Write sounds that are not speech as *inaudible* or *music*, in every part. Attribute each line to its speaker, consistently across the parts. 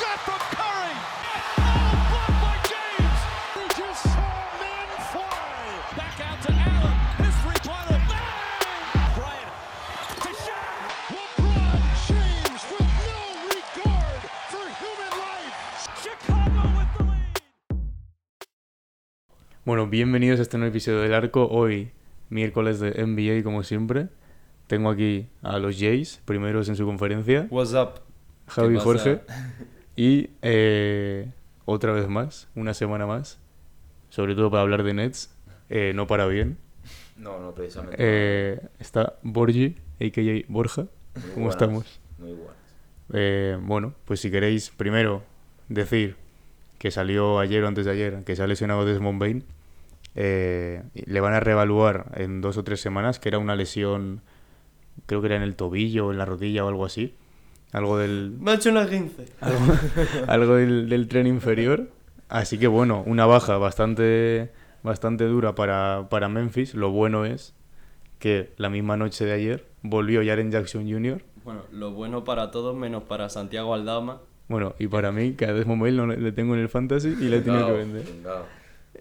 Speaker 1: shot from Curry. Oh, blocked by James. We just saw men fly. Back out to Allen. His three-pointer. Bang! Bryant. To shot. LeBron James with no regard for human life. Chicago with the lead.
Speaker 2: Bueno, bienvenidos a este nuevo episodio del Arco. Hoy, miércoles de NBA, como siempre. Tengo aquí a los Jays, primeros en su conferencia,
Speaker 3: What's up?
Speaker 2: Javi? Jorge. *laughs* Y eh, otra vez más, una semana más, sobre todo para hablar de Nets, eh, no para bien.
Speaker 4: No, no, precisamente.
Speaker 2: Eh, está Borgi, a.k.a. Borja.
Speaker 4: Muy
Speaker 2: ¿Cómo
Speaker 4: buenas,
Speaker 2: estamos?
Speaker 4: Muy buenas.
Speaker 2: Eh, bueno, pues si queréis, primero decir que salió ayer o antes de ayer, que se ha lesionado Desmond Bain. Eh, le van a reevaluar en dos o tres semanas, que era una lesión, creo que era en el tobillo o en la rodilla o algo así. Algo del,
Speaker 3: Me ha hecho una 15.
Speaker 2: algo, *laughs* algo del, del tren inferior. Así que bueno, una baja bastante, bastante dura para, para Memphis. Lo bueno es que la misma noche de ayer volvió Jaren Jackson Jr.
Speaker 3: Bueno, lo bueno para todos menos para Santiago Aldama.
Speaker 2: Bueno, y para mí, que a Desmond no le tengo en el fantasy y le he tenido que vender.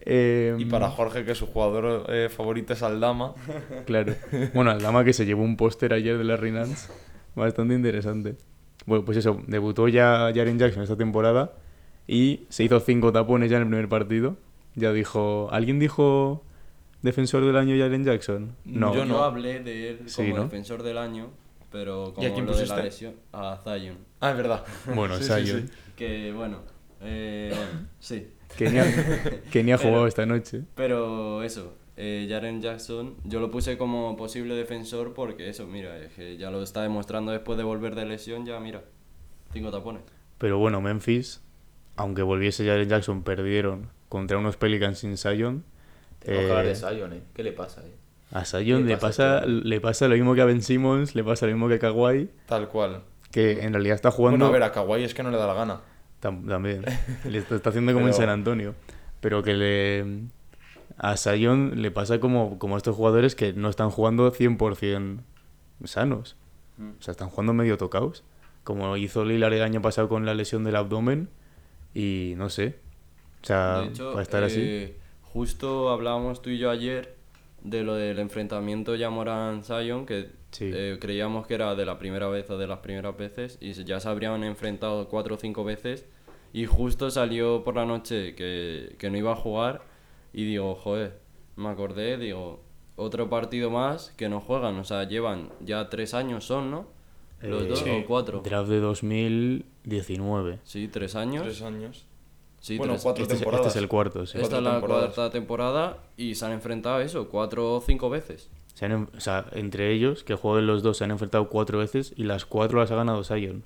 Speaker 2: Eh,
Speaker 3: Y para Jorge, que su jugador eh, favorito es Aldama.
Speaker 2: Claro. Bueno, Aldama que se llevó un póster ayer de la Nance. Bastante interesante. Bueno, pues eso, debutó ya Jaren Jackson esta temporada y se hizo cinco tapones ya en el primer partido. Ya dijo... ¿Alguien dijo defensor del año Jaren Jackson? No.
Speaker 3: Yo no hablé de él
Speaker 2: Sí,
Speaker 3: como
Speaker 2: ¿no?
Speaker 3: defensor del año, pero
Speaker 4: ¿Y
Speaker 3: como
Speaker 4: a quién
Speaker 3: lo de la
Speaker 4: pusiste?
Speaker 3: lesión a Zion.
Speaker 4: Ah, es verdad.
Speaker 2: Bueno, *laughs*
Speaker 4: Sí,
Speaker 2: Zion,
Speaker 4: sí.
Speaker 3: Que bueno, eh, bueno, sí.
Speaker 2: Que ni ha, que ni ha *laughs*
Speaker 3: Pero-
Speaker 2: jugado esta noche.
Speaker 3: Pero eso, eh, Jaren Jackson, yo lo puse como posible defensor porque eso, mira, es que ya lo está demostrando después de volver de lesión, ya mira, cinco tapones.
Speaker 2: Pero bueno, Memphis, aunque volviese Jaren Jackson, perdieron contra unos Pelicans sin Zion.
Speaker 4: Tengo que hablar
Speaker 2: Eh,
Speaker 4: de Zion, ¿eh? ¿Qué le pasa, eh?
Speaker 2: A
Speaker 4: ¿Qué
Speaker 2: le
Speaker 4: pasa,
Speaker 2: le pasa lo mismo que a Ben Simmons, le pasa lo mismo que a Kawhi,
Speaker 5: Tal cual.
Speaker 2: que en realidad está jugando...
Speaker 5: Bueno, a ver, a Kawhi es que no le da la gana.
Speaker 2: Tam- también. *laughs* Le está, está haciendo como en San Antonio. Pero que le... A Zion le pasa como, como a estos jugadores que no están jugando 100% sanos.
Speaker 3: Mm.
Speaker 2: O sea, están jugando medio tocados. Como hizo Lillard el año pasado con la lesión del abdomen. Y no sé. O sea,
Speaker 3: hecho,
Speaker 2: para estar así.
Speaker 3: eh, justo hablábamos tú y yo ayer de lo del enfrentamiento Yamoran-Zion, que
Speaker 2: Sí.
Speaker 3: eh, creíamos que era de la primera vez o de las primeras veces, y ya se habrían enfrentado cuatro o cinco veces, y justo salió por la noche que, que no iba a jugar, y digo, joder, me acordé, digo, otro partido más que no juegan, o sea, llevan ya tres años son, ¿no? Los
Speaker 2: Eh,
Speaker 3: dos
Speaker 5: sí.
Speaker 3: o cuatro.
Speaker 2: Draft de 2019.
Speaker 3: Sí, tres años.
Speaker 5: Tres años.
Speaker 3: Sí,
Speaker 5: Bueno,
Speaker 3: tres-
Speaker 5: cuatro
Speaker 2: Este es, este
Speaker 5: temporadas.
Speaker 2: es el cuarto, sí.
Speaker 3: Esta es la
Speaker 5: temporadas.
Speaker 3: cuarta temporada y se han enfrentado a eso, cuatro o cinco veces.
Speaker 2: Se han o sea, entre ellos, que jueguen los dos, se han enfrentado cuatro veces y las cuatro las ha ganado Zion.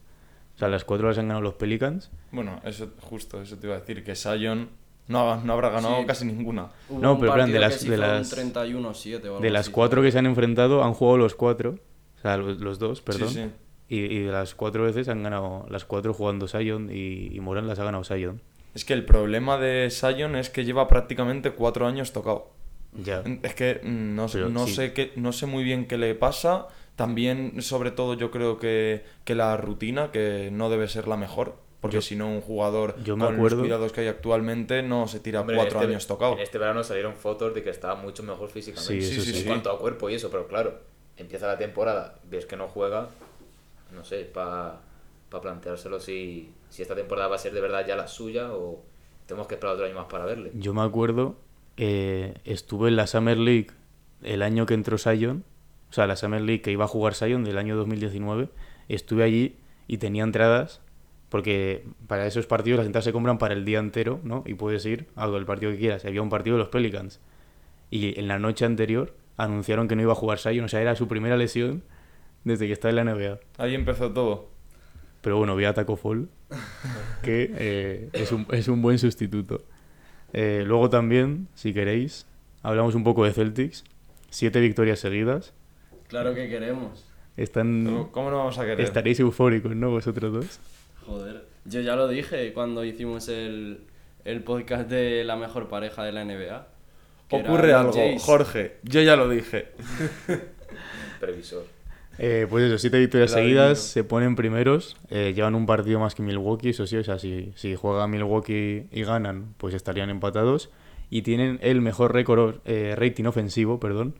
Speaker 2: O sea, las cuatro las han ganado los Pelicans.
Speaker 5: Bueno, eso justo, eso te iba a decir, que Zion no, no habrá ganado
Speaker 3: Sí.
Speaker 5: casi ninguna.
Speaker 3: Hubo
Speaker 2: No,
Speaker 3: un
Speaker 2: pero plan, de las- de las-
Speaker 3: 31-7 o algo
Speaker 2: De las
Speaker 3: así,
Speaker 2: cuatro que se han enfrentado, han jugado los cuatro. O sea, los, los dos, perdón.
Speaker 5: Sí, sí.
Speaker 2: Y, y de las cuatro veces han ganado las cuatro jugando Zion y, y Moran las ha ganado Zion.
Speaker 5: Es que el problema de Zion es que lleva prácticamente cuatro años tocado.
Speaker 2: Ya.
Speaker 5: Es que no,
Speaker 2: Pero
Speaker 5: no,
Speaker 2: sí.
Speaker 5: sé qué, no sé muy bien qué le pasa. También, sobre todo, yo creo que, que la rutina, que no debe ser la mejor. Porque
Speaker 2: Yo-
Speaker 5: si no, un jugador
Speaker 2: yo me
Speaker 5: con
Speaker 2: acuerdo-
Speaker 5: los cuidados que hay actualmente no se tira
Speaker 4: Hombre,
Speaker 5: cuatro
Speaker 4: este-
Speaker 5: años tocado.
Speaker 4: En este verano salieron fotos de que estaba mucho mejor físicamente.
Speaker 2: Sí,
Speaker 5: eso sí,
Speaker 4: En cuanto a cuerpo y eso, pero claro, empieza la temporada, ves que no juega, no sé, para planteárselo si, si esta temporada va a ser de verdad ya la suya o tenemos que esperar otro año más para verle.
Speaker 2: Yo me acuerdo, eh, estuve en la Summer League el año que entró Zion. O sea, la Summer League que iba a jugar Zion del año 2019. Estuve allí y tenía entradas. Porque para esos partidos las entradas se compran para el día entero, ¿no? Y puedes ir a el partido que quieras. Había un partido de los Pelicans. Y en la noche anterior anunciaron que no iba a jugar Zion. O sea, era su primera lesión desde que está en la NBA.
Speaker 5: Ahí empezó todo.
Speaker 2: Pero bueno, vi a Taco Fall, que eh, es, un, es un buen sustituto. Eh, luego también, si queréis, hablamos un poco de Celtics. Siete victorias seguidas.
Speaker 3: Claro que queremos.
Speaker 2: Están,
Speaker 5: ¿Cómo- ¿Cómo no vamos a querer?
Speaker 2: estaréis eufóricos, ¿no? Vosotros dos.
Speaker 3: Joder. Yo ya lo dije cuando hicimos el, el podcast de la mejor pareja de la NBA.
Speaker 5: Ocurre algo. Jorge. Yo ya lo dije. *laughs*
Speaker 4: Previsor.
Speaker 2: Eh, pues eso, siete victorias seguidas, se ponen primeros, eh, llevan un partido más que Milwaukee, eso sí, o sea, si, si juega Milwaukee y ganan, pues estarían empatados. Y tienen el mejor récord, eh, rating ofensivo, perdón,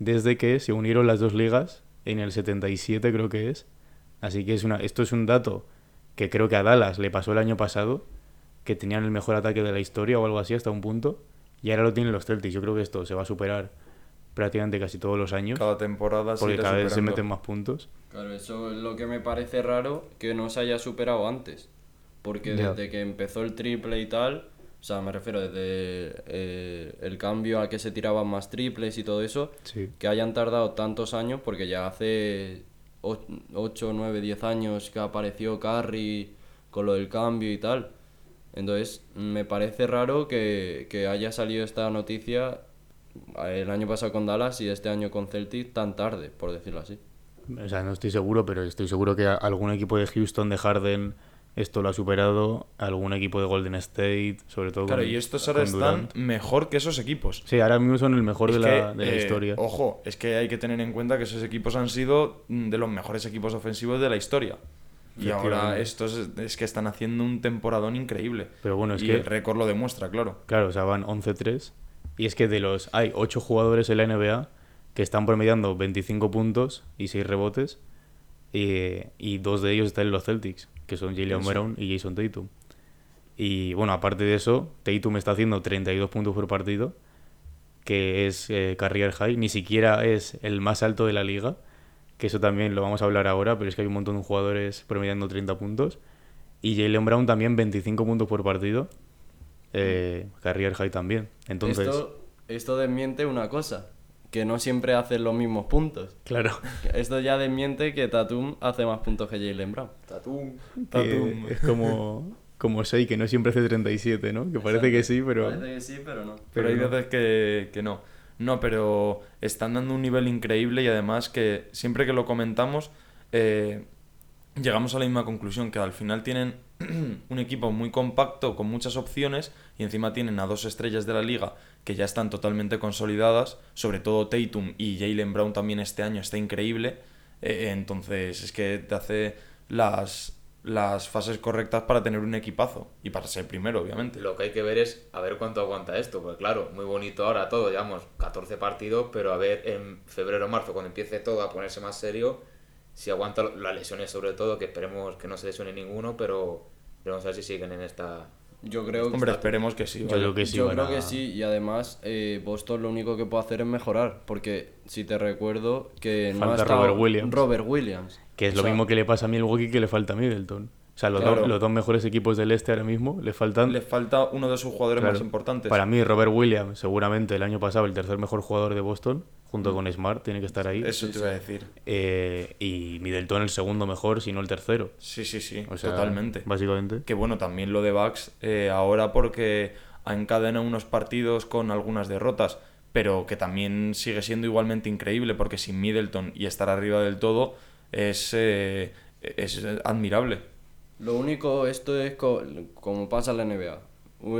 Speaker 2: desde que se unieron las dos ligas en el 77 creo que es. Así que es una, esto es un dato que creo que a Dallas le pasó el año pasado, que tenían el mejor ataque de la historia o algo así hasta un punto, y ahora lo tienen los Celtics. Yo creo que esto se va a superar prácticamente casi todos los años,
Speaker 5: Cada temporada se
Speaker 2: porque cada vez se meten más puntos.
Speaker 3: Claro, eso es lo que me parece raro que no se haya superado antes. Porque desde que empezó el triple y tal, o sea, me refiero desde eh, el cambio a que se tiraban más triples y todo eso,
Speaker 2: Sí.
Speaker 3: que hayan tardado tantos años, porque ya hace 8, 9, 10 años que apareció Curry con lo del cambio y tal. Entonces, me parece raro que, que haya salido esta noticia eh, el año pasado con Dallas y este año con Celtic tan tarde, por decirlo así.
Speaker 2: O sea, no estoy seguro, pero estoy seguro que algún equipo de Houston, de Harden, esto lo ha superado. Algún equipo de Golden State, sobre todo.
Speaker 5: Claro,
Speaker 2: con-
Speaker 5: y estos ahora están mejor que esos equipos.
Speaker 2: Sí, ahora mismo son el mejor
Speaker 5: Es
Speaker 2: de,
Speaker 5: que,
Speaker 2: la, de la
Speaker 5: eh,
Speaker 2: historia.
Speaker 5: Ojo, es que hay que tener en cuenta que esos equipos han sido mm, de los mejores equipos ofensivos de la historia. Y ahora estos es, es que están haciendo un temporadón increíble.
Speaker 2: Pero bueno, es
Speaker 5: y
Speaker 2: que-
Speaker 5: el récord lo demuestra, claro.
Speaker 2: Claro, o sea, van 11-3. Y es que de los. Hay 8 jugadores en la NBA que están promediando 25 puntos y 6 rebotes. Y, y dos de ellos están en los Celtics, que son Jalen. Brown y Jason Tatum. Y bueno, aparte de eso, Tatum está haciendo 32 puntos por partido, que es eh, career high. Ni siquiera es el más alto de la liga, que eso también lo vamos a hablar ahora, pero es que hay un montón de jugadores promediando 30 puntos. Y Jalen Brown también 25 puntos por partido, eh, career high también. Entonces,
Speaker 3: Esto, esto desmiente una cosa, que no siempre hacen los mismos puntos.
Speaker 2: claro,
Speaker 3: Esto ya desmiente que Tatum hace más puntos que Jalen Brown.
Speaker 4: Tatum.
Speaker 5: Tatum.
Speaker 2: que es como, como Shea, que no siempre hace 37, ¿no? Que parece que sí, pero...
Speaker 3: Parece que sí, pero no.
Speaker 5: Pero hay
Speaker 2: no.
Speaker 5: veces que, que no. No, pero están dando un nivel increíble y además que siempre que lo comentamos eh, llegamos a la misma conclusión, que al final tienen *clears throat* un equipo muy compacto con muchas opciones y encima tienen a dos estrellas de la liga que ya están totalmente consolidadas, sobre todo Tatum y Jalen Brown también este año está increíble, eh, entonces es que te hace las, las fases correctas para tener un equipazo y para ser primero, obviamente.
Speaker 4: Lo que hay que ver es a ver cuánto aguanta esto. Porque claro, muy bonito ahora todo, llevamos 14 partidos, pero a ver en febrero o marzo, cuando empiece todo a ponerse más serio, si aguanta las lesiones sobre todo, que esperemos que no se lesione ninguno, pero vamos a ver si siguen en esta...
Speaker 3: Yo creo que
Speaker 5: Hombre, esperemos que sí.
Speaker 2: Yo creo que sí.
Speaker 3: Yo creo
Speaker 2: a-
Speaker 3: que sí, y además eh, Boston lo único que puede hacer es mejorar, porque si te recuerdo que no ha
Speaker 2: Falta
Speaker 3: estado
Speaker 2: Robert Williams.
Speaker 3: Robert Williams.
Speaker 2: Que es
Speaker 3: O
Speaker 2: lo
Speaker 3: sea,
Speaker 2: mismo que le pasa a Milwaukee que le falta a Middleton. O sea, los,
Speaker 5: Claro.
Speaker 2: dos, los dos mejores equipos del este ahora mismo le faltan...
Speaker 5: Le falta uno de sus jugadores
Speaker 2: Claro.
Speaker 5: más importantes.
Speaker 2: Para mí, Robert Williams, seguramente el año pasado el tercer mejor jugador de Boston, junto con Smart, tiene que estar ahí.
Speaker 5: Eso te iba a decir.
Speaker 2: Eh, y Middleton el segundo mejor, si no el tercero.
Speaker 5: Sí, sí, sí,
Speaker 2: O sea,
Speaker 5: totalmente.
Speaker 2: Básicamente.
Speaker 5: Que bueno, también lo de Bucks eh, ahora porque ha encadenado unos partidos con algunas derrotas, pero que también sigue siendo igualmente increíble porque sin Middleton y estar arriba del todo es, eh, es admirable.
Speaker 3: Lo único, esto es co- como pasa en la NBA.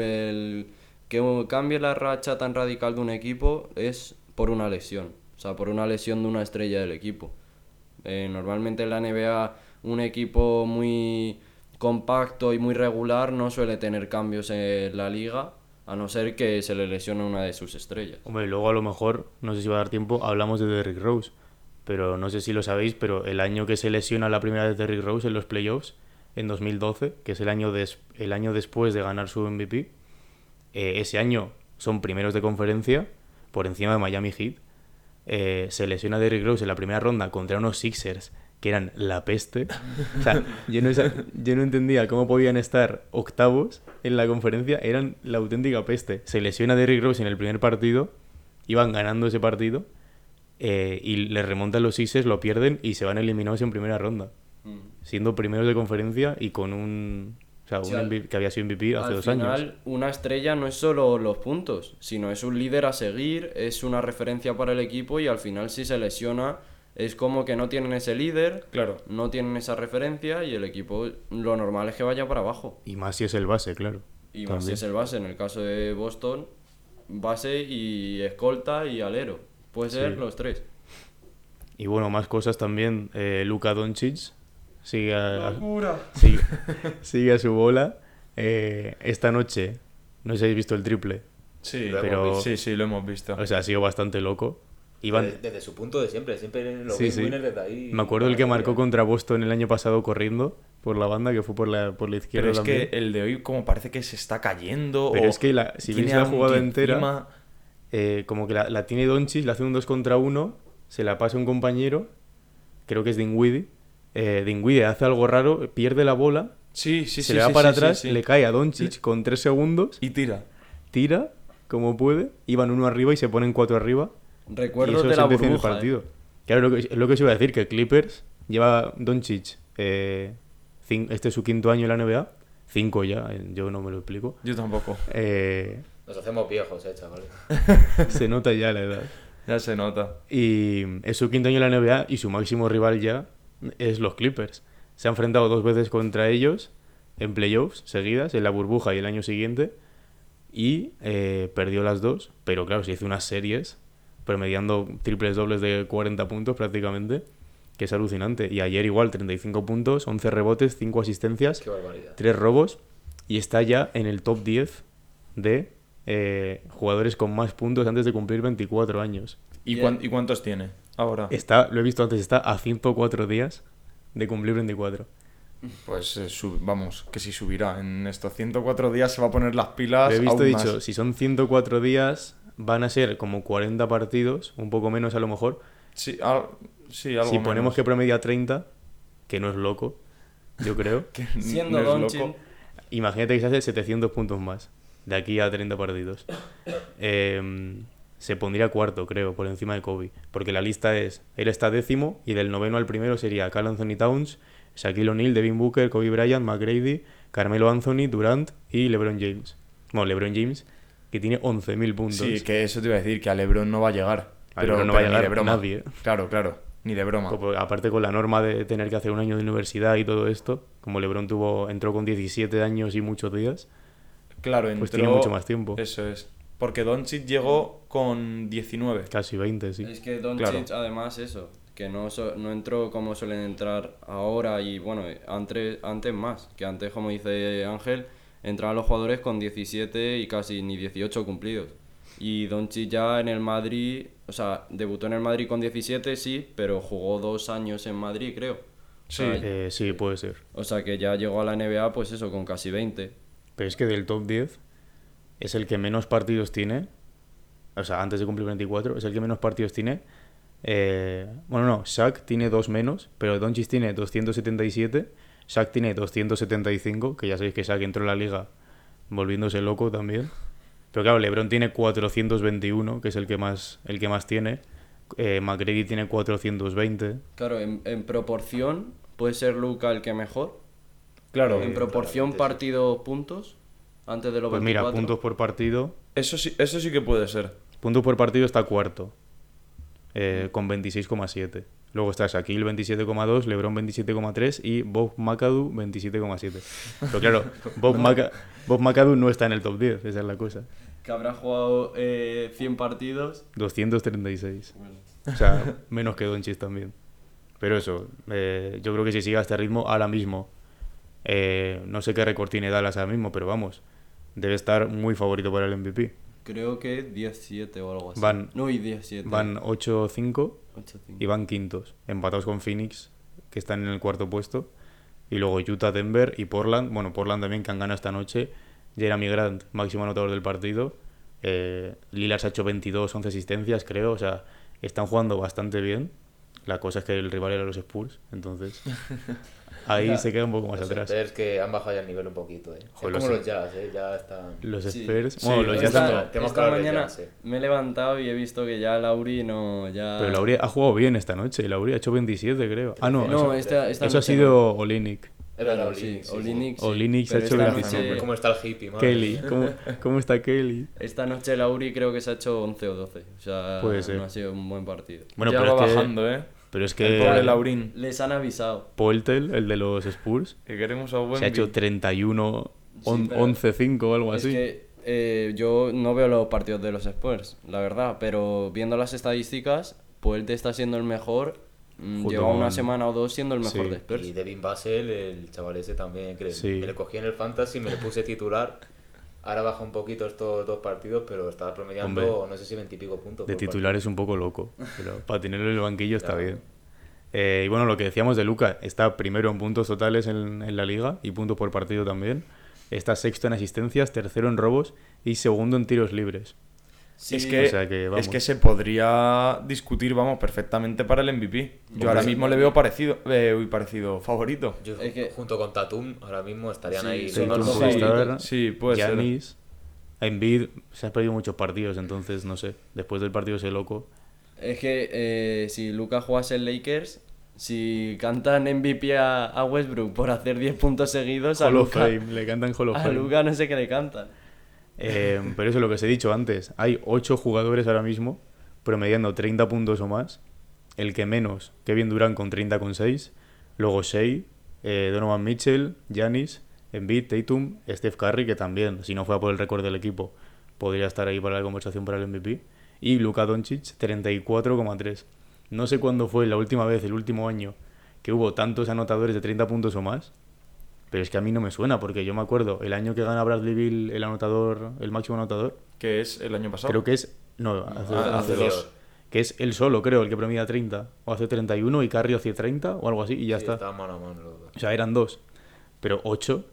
Speaker 3: El que cambie la racha tan radical de un equipo es por una lesión. O sea, por una lesión de una estrella del equipo. Eh, normalmente en la NBA un equipo muy compacto y muy regular no suele tener cambios en la liga, a no ser que se le lesione una de sus estrellas.
Speaker 2: Hombre, luego a lo mejor, no sé si va a dar tiempo, hablamos de Derrick Rose. Pero no sé si lo sabéis, pero el año que se lesiona la primera vez Derrick Rose en los playoffs, en 2012, que es el año, el año después de ganar su MVP, eh, ese año son primeros de conferencia por encima de Miami Heat. Eh, se lesiona Derrick Rose en la primera ronda contra unos Sixers que eran la peste. O sea, yo no, entendía cómo podían estar octavos en la conferencia, eran la auténtica peste. Se lesiona Derrick Rose en el primer partido, iban ganando ese partido, eh, y le remontan los Sixers, lo pierden y se van eliminados en primera ronda, siendo primeros de conferencia y con un... O sea, un MVP que había sido MVP hace
Speaker 3: Al
Speaker 2: dos
Speaker 3: final,
Speaker 2: años.
Speaker 3: una estrella no es solo los puntos, sino es un líder a seguir, es una referencia para el equipo y al final si se lesiona es como que no tienen ese líder,
Speaker 5: Claro.
Speaker 3: no tienen esa referencia y el equipo lo normal es que vaya para abajo.
Speaker 2: Y más si es el base, claro.
Speaker 3: Y más si es el base, en el caso de Boston, base y escolta y alero. Puede ser
Speaker 2: Sí.
Speaker 3: los tres.
Speaker 2: Y bueno, más cosas también. Eh, Luka Doncic sigue a, sigue, sigue a su bola. Eh, esta noche, no sé si habéis visto el triple.
Speaker 5: Sí,
Speaker 2: pero-
Speaker 5: sí, sí, lo hemos visto.
Speaker 2: O sea, ha sido bastante loco. Iban,
Speaker 4: Desde, desde su punto de siempre, siempre los
Speaker 2: Sí,
Speaker 4: game
Speaker 2: sí.
Speaker 4: winners desde ahí.
Speaker 2: me acuerdo el que marcó contra Boston el año pasado corriendo por la banda, que fue por la, por la izquierda
Speaker 5: Pero es
Speaker 2: también.
Speaker 5: que el de hoy como parece que se está cayendo.
Speaker 2: Pero
Speaker 5: o
Speaker 2: es que la- si veis la jugada entera. Eh, como que la, la tiene Doncic, le hace un 2 contra 1, se la pasa a un compañero, creo que es Dinwiddie. Eh, Dinwiddie hace algo raro, pierde la bola,
Speaker 5: Sí, sí,
Speaker 2: se
Speaker 5: sí.
Speaker 2: le va
Speaker 5: sí,
Speaker 2: para
Speaker 5: sí,
Speaker 2: atrás,
Speaker 5: sí, sí.
Speaker 2: le cae a Doncic con 3 segundos,
Speaker 5: Y tira.
Speaker 2: tira como puede, iban uno arriba y se ponen cuatro arriba. eso
Speaker 3: de la
Speaker 2: en el
Speaker 3: burbuja. ¿eh?
Speaker 2: partido. Claro, lo que, es lo que os iba a decir, que Clippers lleva Doncic, eh, este es su quinto año en la NBA, cinco ya, eh, yo no me lo explico.
Speaker 5: Yo tampoco.
Speaker 2: Eh,
Speaker 4: Nos hacemos viejos, eh, chavales. *laughs*
Speaker 2: se nota ya la edad.
Speaker 5: Ya se nota.
Speaker 2: Y es su quinto año en la NBA y su máximo rival ya es los Clippers. Se ha enfrentado dos veces contra ellos en playoffs seguidas, en la burbuja y el año siguiente, y eh, perdió las dos, pero claro, se hizo unas series promediando triples dobles de 40 puntos prácticamente, que es alucinante. Y ayer igual 35 puntos, 11 rebotes, 5 asistencias,
Speaker 4: Qué barbaridad.
Speaker 2: 3 robos, y está ya en el top 10 de eh, jugadores con más puntos antes de cumplir 24 años.
Speaker 5: ¿Y, cuán- ¿Y cuántos tiene ahora?
Speaker 2: Está, lo he visto antes, está a 104 días de cumplir 24.
Speaker 5: Pues eh, sub- vamos, que si subirá. En estos 104 días se va a poner las pilas.
Speaker 2: Lo he visto
Speaker 5: aún
Speaker 2: dicho,
Speaker 5: más.
Speaker 2: si son 104 días, van a ser como 40 partidos, un poco menos a lo mejor.
Speaker 5: Sí, al- sí, algo
Speaker 2: si ponemos
Speaker 5: menos.
Speaker 2: que promedia 30, que no es loco, yo creo. *laughs*
Speaker 5: Que *laughs*
Speaker 3: Siendo
Speaker 5: no loco.
Speaker 2: Imagínate que se hace 700 puntos más, de aquí a 30 partidos. *coughs* Em, se pondría cuarto, creo, por encima de Kobe. Porque la lista es, él está décimo y del noveno al primero sería Carl Anthony Towns, Shaquille O'Neal, Devin Booker, Kobe Bryant, McGrady, Carmelo Anthony, Durant y LeBron James. Bueno, LeBron James, que tiene 11.000 puntos.
Speaker 5: Sí, que eso te iba a decir, que a LeBron no va a llegar.
Speaker 2: A
Speaker 5: pero
Speaker 2: LeBron no va a
Speaker 5: ni
Speaker 2: llegar
Speaker 5: de broma.
Speaker 2: nadie.
Speaker 5: Claro, claro, ni de broma.
Speaker 2: Pues, pues, aparte con la norma de tener que hacer un año de universidad y todo esto, como LeBron tuvo, entró con 17 años y muchos días,
Speaker 5: Claro, entró...
Speaker 2: pues tiene mucho más tiempo.
Speaker 5: Eso es. Porque Doncic llegó con 19.
Speaker 2: Casi 20, sí.
Speaker 3: Es que Doncic,
Speaker 5: Claro.
Speaker 3: además, eso, que no, so- no entró como suelen entrar ahora y bueno, antes, antes más. Que antes, como dice Ángel, entraban los jugadores con 17 y casi ni 18 cumplidos. Y Doncic ya en el Madrid, o sea, debutó en el Madrid con 17, sí, pero jugó dos años en Madrid, creo. O
Speaker 5: Sí.
Speaker 3: sea,
Speaker 2: Eh, sí, puede ser.
Speaker 3: o sea que ya llegó a la NBA, pues eso, con casi 20.
Speaker 2: Pero es que del top 10 es el que menos partidos tiene. O sea, antes de cumplir 24, es el que menos partidos tiene. Eh, bueno, no, Shaq tiene dos menos, pero Doncic tiene 277. Shaq tiene 275, que ya sabéis que Shaq entró en la liga volviéndose loco también. Pero claro, LeBron tiene 421, que es el que más, el que más tiene. Eh, McGrady tiene 420.
Speaker 3: Claro, en, en proporción, puede ser Luca el que mejor.
Speaker 5: Claro.
Speaker 3: En proporción partido-puntos, antes de los
Speaker 2: Pues mira,
Speaker 3: 24.
Speaker 2: puntos por partido.
Speaker 5: Eso sí, eso sí que puede ser.
Speaker 2: Puntos por partido está cuarto, eh, con 26,7. Luego está Shaquille 27,2, LeBron 27,3 y Bob McAdoo 27,7. Pero claro, *laughs* Bob, Maca- Bob McAdoo no está en el top 10, esa es la cosa.
Speaker 3: Que habrá jugado eh, 100 partidos.
Speaker 2: 236.
Speaker 3: Bueno,
Speaker 2: O sea, *laughs* menos que Doncic también. Pero eso, eh, yo creo que si sigue a este ritmo, ahora mismo, eh, no sé qué récord tiene Dallas ahora mismo, pero vamos, debe estar muy favorito para el MVP.
Speaker 3: creo que 17 o algo así.
Speaker 2: Van-
Speaker 3: No, y 17.
Speaker 2: Van 8-5
Speaker 3: 8-5.
Speaker 2: y van quintos, empatados con Phoenix, que están en el cuarto puesto. Y luego Utah, Denver y Portland. Bueno, Portland también que han ganado esta noche. Jeremy Grant, máximo anotador del partido. Eh, Lillard se ha hecho 22, 11 asistencias, creo. O sea, están jugando bastante bien. La cosa es que el rival era los Spurs, entonces *laughs* ahí se queda un poco más
Speaker 4: Los
Speaker 2: atrás.
Speaker 4: Spurs que han bajado ya el nivel un poquito, eh.
Speaker 2: Joder,
Speaker 4: es como
Speaker 2: los-
Speaker 4: los Jazz, eh. Ya están...
Speaker 2: Los
Speaker 3: Sí.
Speaker 2: Spurs,
Speaker 5: Sí,
Speaker 2: bueno, los
Speaker 5: pero
Speaker 2: Jazz
Speaker 4: esta- que
Speaker 3: esta
Speaker 4: hablar de
Speaker 3: mañana
Speaker 4: Jazz, eh.
Speaker 3: me he levantado y he visto que ya Lauri no. Ya...
Speaker 2: Pero Lauri ha jugado bien esta noche. Lauri ha hecho 27, creo. Ah, no,
Speaker 3: No,
Speaker 2: eso,
Speaker 3: esta, esta
Speaker 2: eso ha sido.
Speaker 4: Es verdad,
Speaker 3: Bueno, sí,
Speaker 4: Olinik, sí, sí.
Speaker 3: Sí.
Speaker 2: Se ha hecho
Speaker 3: esta
Speaker 2: 25.
Speaker 3: noche-
Speaker 4: ¿Cómo está el hippie, madre?
Speaker 2: Kelly, ¿cómo, ¿cómo está Kelly?
Speaker 3: Esta noche Lauri creo que se ha hecho 11 o 12. O sea,
Speaker 2: Puede ser.
Speaker 3: no ha sido un buen partido.
Speaker 2: Bueno,
Speaker 5: ya
Speaker 2: pero
Speaker 5: va
Speaker 2: es que,
Speaker 5: bajando, ¿eh?
Speaker 2: Pero es
Speaker 5: El
Speaker 2: que
Speaker 5: pobre Laurín.
Speaker 3: Les han avisado.
Speaker 2: Poeltel, el de los Spurs,
Speaker 5: Que queremos a Wemby.
Speaker 2: se ha hecho 31, on-
Speaker 3: Sí, pero
Speaker 2: 11-5 o algo
Speaker 3: Es
Speaker 2: así.
Speaker 3: que eh, yo no veo los partidos de los Spurs, la verdad, pero viendo las estadísticas, Puelte está siendo el mejor mm, lleva una semana o dos siendo el mejor
Speaker 2: Sí.
Speaker 3: de Spurs.
Speaker 4: Y Devin Basel, el chaval ese también, que
Speaker 2: Sí.
Speaker 4: me le cogí en el Fantasy, me le puse titular. Ahora baja un poquito estos dos partidos, pero estaba promediando,
Speaker 2: Hombre,
Speaker 4: no sé si 20 y pico puntos.
Speaker 2: De titular es un poco loco, pero *laughs* para tenerlo en el banquillo está bien. Eh, y bueno, lo que decíamos de Luca, está primero en puntos totales en, en la liga y puntos por partido también. Está sexto en asistencias, tercero en robos y segundo en tiros libres.
Speaker 5: Es, que,
Speaker 2: o sea que,
Speaker 5: es que se podría discutir, vamos, perfectamente para el MVP. Yo ahora mismo le veo parecido, eh, uy, parecido, favorito.
Speaker 4: Yo,
Speaker 3: Es que-
Speaker 4: junto con Tatum, ahora mismo estarían
Speaker 3: Sí,
Speaker 4: ahí.
Speaker 3: sí,
Speaker 4: los
Speaker 3: sí.
Speaker 4: favoritos.
Speaker 2: All-Star,
Speaker 5: Sí, puede ser.
Speaker 2: Giannis, Embiid, se han perdido muchos partidos, entonces no sé. Después del partido ese loco,
Speaker 3: Es que eh, si Lucas jugase en Lakers, si cantan MVP a, a Westbrook por hacer 10 puntos seguidos, a
Speaker 2: Hall Fame, le cantan Hall of
Speaker 3: a. Luka no sé qué le cantan.
Speaker 2: Eh, *laughs* pero eso es lo que os he dicho antes. Hay 8 jugadores ahora mismo promediando 30 puntos o más. El que menos, Kevin Durant con 30,6. Luego Shea, eh, Donovan Mitchell, Giannis, Embiid, Tatum, Steph Curry, que también, si no fuera por el récord del equipo, podría estar ahí para la conversación para el MVP. Y Luka Doncic, 34,3. No sé cuándo fue la última vez, el último año, que hubo tantos anotadores de 30 puntos o más. Pero es que a mí no me suena, porque yo me acuerdo, el año que gana Bradley Bill el anotador, el máximo anotador,
Speaker 5: Que es el año pasado.
Speaker 2: creo que es. No, hace,
Speaker 5: Ah,
Speaker 2: hace
Speaker 5: hace
Speaker 2: dos.
Speaker 4: dos.
Speaker 2: Que es él solo, creo, el que promedia 30. O hace 31 y Carry hace 30 o algo así, y ya
Speaker 4: Sí,
Speaker 2: está.
Speaker 4: estaban mano a mano.
Speaker 2: O sea, eran dos. Pero 8.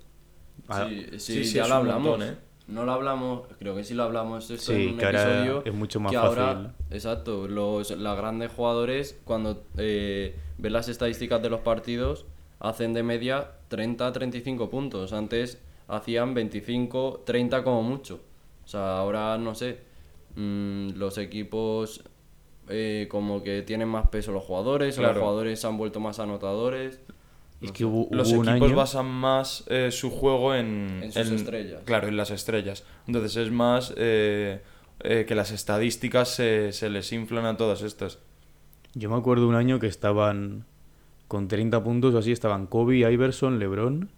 Speaker 2: Ah,
Speaker 3: Sí, sí,
Speaker 5: sí, sí,
Speaker 3: ya lo hablamos.
Speaker 5: montón, ¿eh?
Speaker 3: No lo hablamos, creo que sí lo hablamos esto
Speaker 2: Sí,
Speaker 3: en un
Speaker 2: que ahora
Speaker 3: episodio.
Speaker 2: es mucho más
Speaker 3: que ahora-
Speaker 2: fácil.
Speaker 3: exacto, los, los grandes jugadores, cuando eh, ves las estadísticas de los partidos, hacen de media 30-35 puntos. Antes hacían 25, 30 como mucho. O sea, ahora no sé. mm, los equipos eh, como que tienen más peso los jugadores, los jugadores se han vuelto más anotadores.
Speaker 2: es que hubo,
Speaker 5: Los
Speaker 2: un
Speaker 5: equipos
Speaker 2: año.
Speaker 5: basan más eh, su juego en,
Speaker 3: En sus estrellas.
Speaker 5: Claro, en las estrellas. Entonces es más eh, eh, que las estadísticas se, se les inflan a todas estas.
Speaker 2: Yo me acuerdo un año que estaban con 30 puntos o así, estaban Kobe, Iverson, LeBron.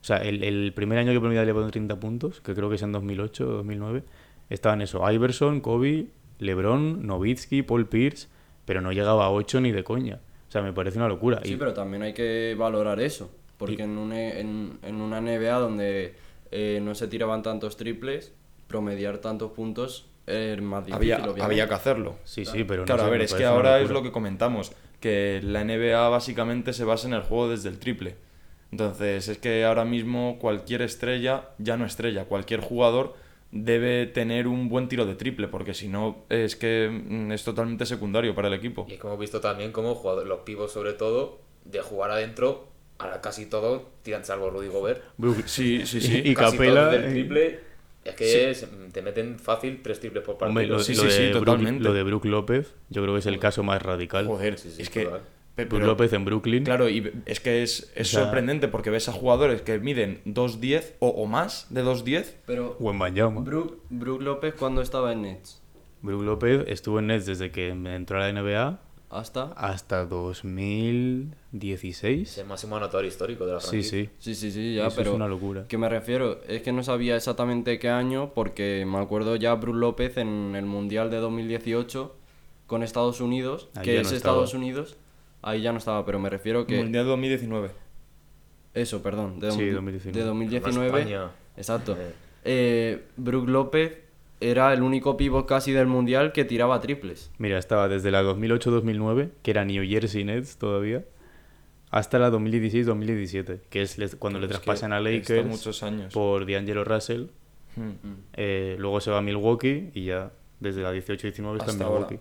Speaker 2: O sea, el, el primer año que promedia LeBron 30 puntos, que creo que es en 2008 o 2009, estaban eso, Iverson, Kobe, LeBron, Nowitzki, Paul Pierce, pero no llegaba a 8 ni de coña. O sea, me parece una locura.
Speaker 3: Sí,
Speaker 2: Y-
Speaker 3: pero también hay que valorar eso. Porque en, un, e- en, en una NBA donde eh, no se tiraban tantos triples, promediar tantos puntos es más difícil.
Speaker 5: Había, había que hacerlo.
Speaker 2: Sí, sí, pero no
Speaker 5: Claro,
Speaker 2: sé,
Speaker 5: a ver, es que ahora es lo que comentamos, que la NBA básicamente se basa en el juego desde el triple. Entonces, es que ahora mismo cualquier estrella, ya no estrella, cualquier jugador debe tener un buen tiro de triple, porque si no, es que mm, es totalmente secundario para el equipo.
Speaker 4: Y es que hemos visto también cómo jugador- los pivos, sobre todo, de jugar adentro, ahora casi todos tiran, salvo Rudy Gobert.
Speaker 5: Sí, sí, sí.
Speaker 2: Y
Speaker 4: casi
Speaker 2: Capela,
Speaker 4: todos del
Speaker 2: eh,
Speaker 4: triple. Es que
Speaker 5: Sí.
Speaker 4: es- te meten fácil tres triples por partido.
Speaker 2: Hombre, lo,
Speaker 5: Sí,
Speaker 2: lo
Speaker 5: sí, sí,
Speaker 2: de Brook-
Speaker 5: totalmente.
Speaker 2: lo de Brook López, yo creo que es el caso más radical.
Speaker 5: Joder,
Speaker 4: Sí, sí,
Speaker 5: es que...
Speaker 2: Brook
Speaker 5: pero-
Speaker 2: López en Brooklyn.
Speaker 5: Claro, y es que es, es
Speaker 2: O sea-
Speaker 5: sorprendente porque ves a jugadores que miden 2'10 o, o más de 2'10.
Speaker 3: Pero
Speaker 2: O en Banyama.
Speaker 3: Brook, Brook López cuando estaba en Nets,
Speaker 2: Brook López estuvo en Nets desde que entró a la NBA
Speaker 3: hasta...
Speaker 2: hasta 2016.
Speaker 4: Es el máximo anotador histórico de la
Speaker 2: Sí,
Speaker 4: franquicia.
Speaker 2: sí.
Speaker 3: Sí, sí, sí, ya,
Speaker 2: Eso
Speaker 3: pero...
Speaker 2: es una locura.
Speaker 3: Que me refiero, es que no sabía exactamente qué año, porque me acuerdo ya Brook López en el Mundial de 2018 con Estados Unidos,
Speaker 2: Ahí
Speaker 3: que
Speaker 2: ya
Speaker 3: es
Speaker 2: no.
Speaker 3: Estados Unidos, ahí ya no estaba, pero me refiero que...
Speaker 5: Mundial 2019.
Speaker 3: Eso, perdón, de,
Speaker 2: Sí,
Speaker 3: dom-
Speaker 2: 2019.
Speaker 3: de 2019.
Speaker 4: España.
Speaker 3: Exacto.
Speaker 4: Eh.
Speaker 3: Eh, Brook López era el único pivot casi del mundial que tiraba triples.
Speaker 2: Mira, estaba desde la 2008-2009, que era New Jersey Nets todavía, hasta la 2016-2017, que es cuando le traspasan a Lakers
Speaker 5: muchos años.
Speaker 2: por D'Angelo Russell.
Speaker 5: Hmm.
Speaker 2: eh, luego se va a Milwaukee y ya desde la 18-19 está en
Speaker 3: ahora.
Speaker 2: Milwaukee.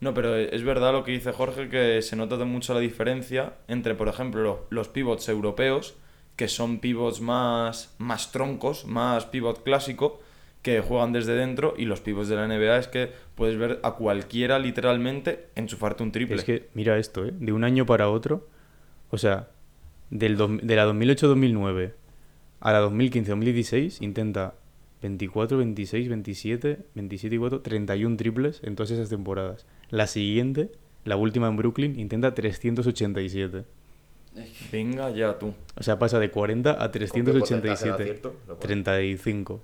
Speaker 5: No, pero es verdad lo que dice Jorge, que se nota de mucho la diferencia entre, por ejemplo, lo- los pivots europeos, que son pivots más, más troncos, más pivot clásico, que juegan desde dentro, y los pivots de la NBA es que puedes ver a cualquiera literalmente enchufarte un triple.
Speaker 2: Es que, mira esto, ¿eh? de un año para otro, o sea, del dos- de la 2008-2009 a la 2015-2016 intenta 24, 26, 27, 27 y 4, 31 triples en todas esas temporadas. La siguiente, la última en Brooklyn, intenta 387.
Speaker 5: Venga ya tú.
Speaker 2: O sea, pasa de 40 a
Speaker 4: ¿Con qué porcentaje de
Speaker 2: 387.
Speaker 4: acierto? Lo pone.
Speaker 2: 35.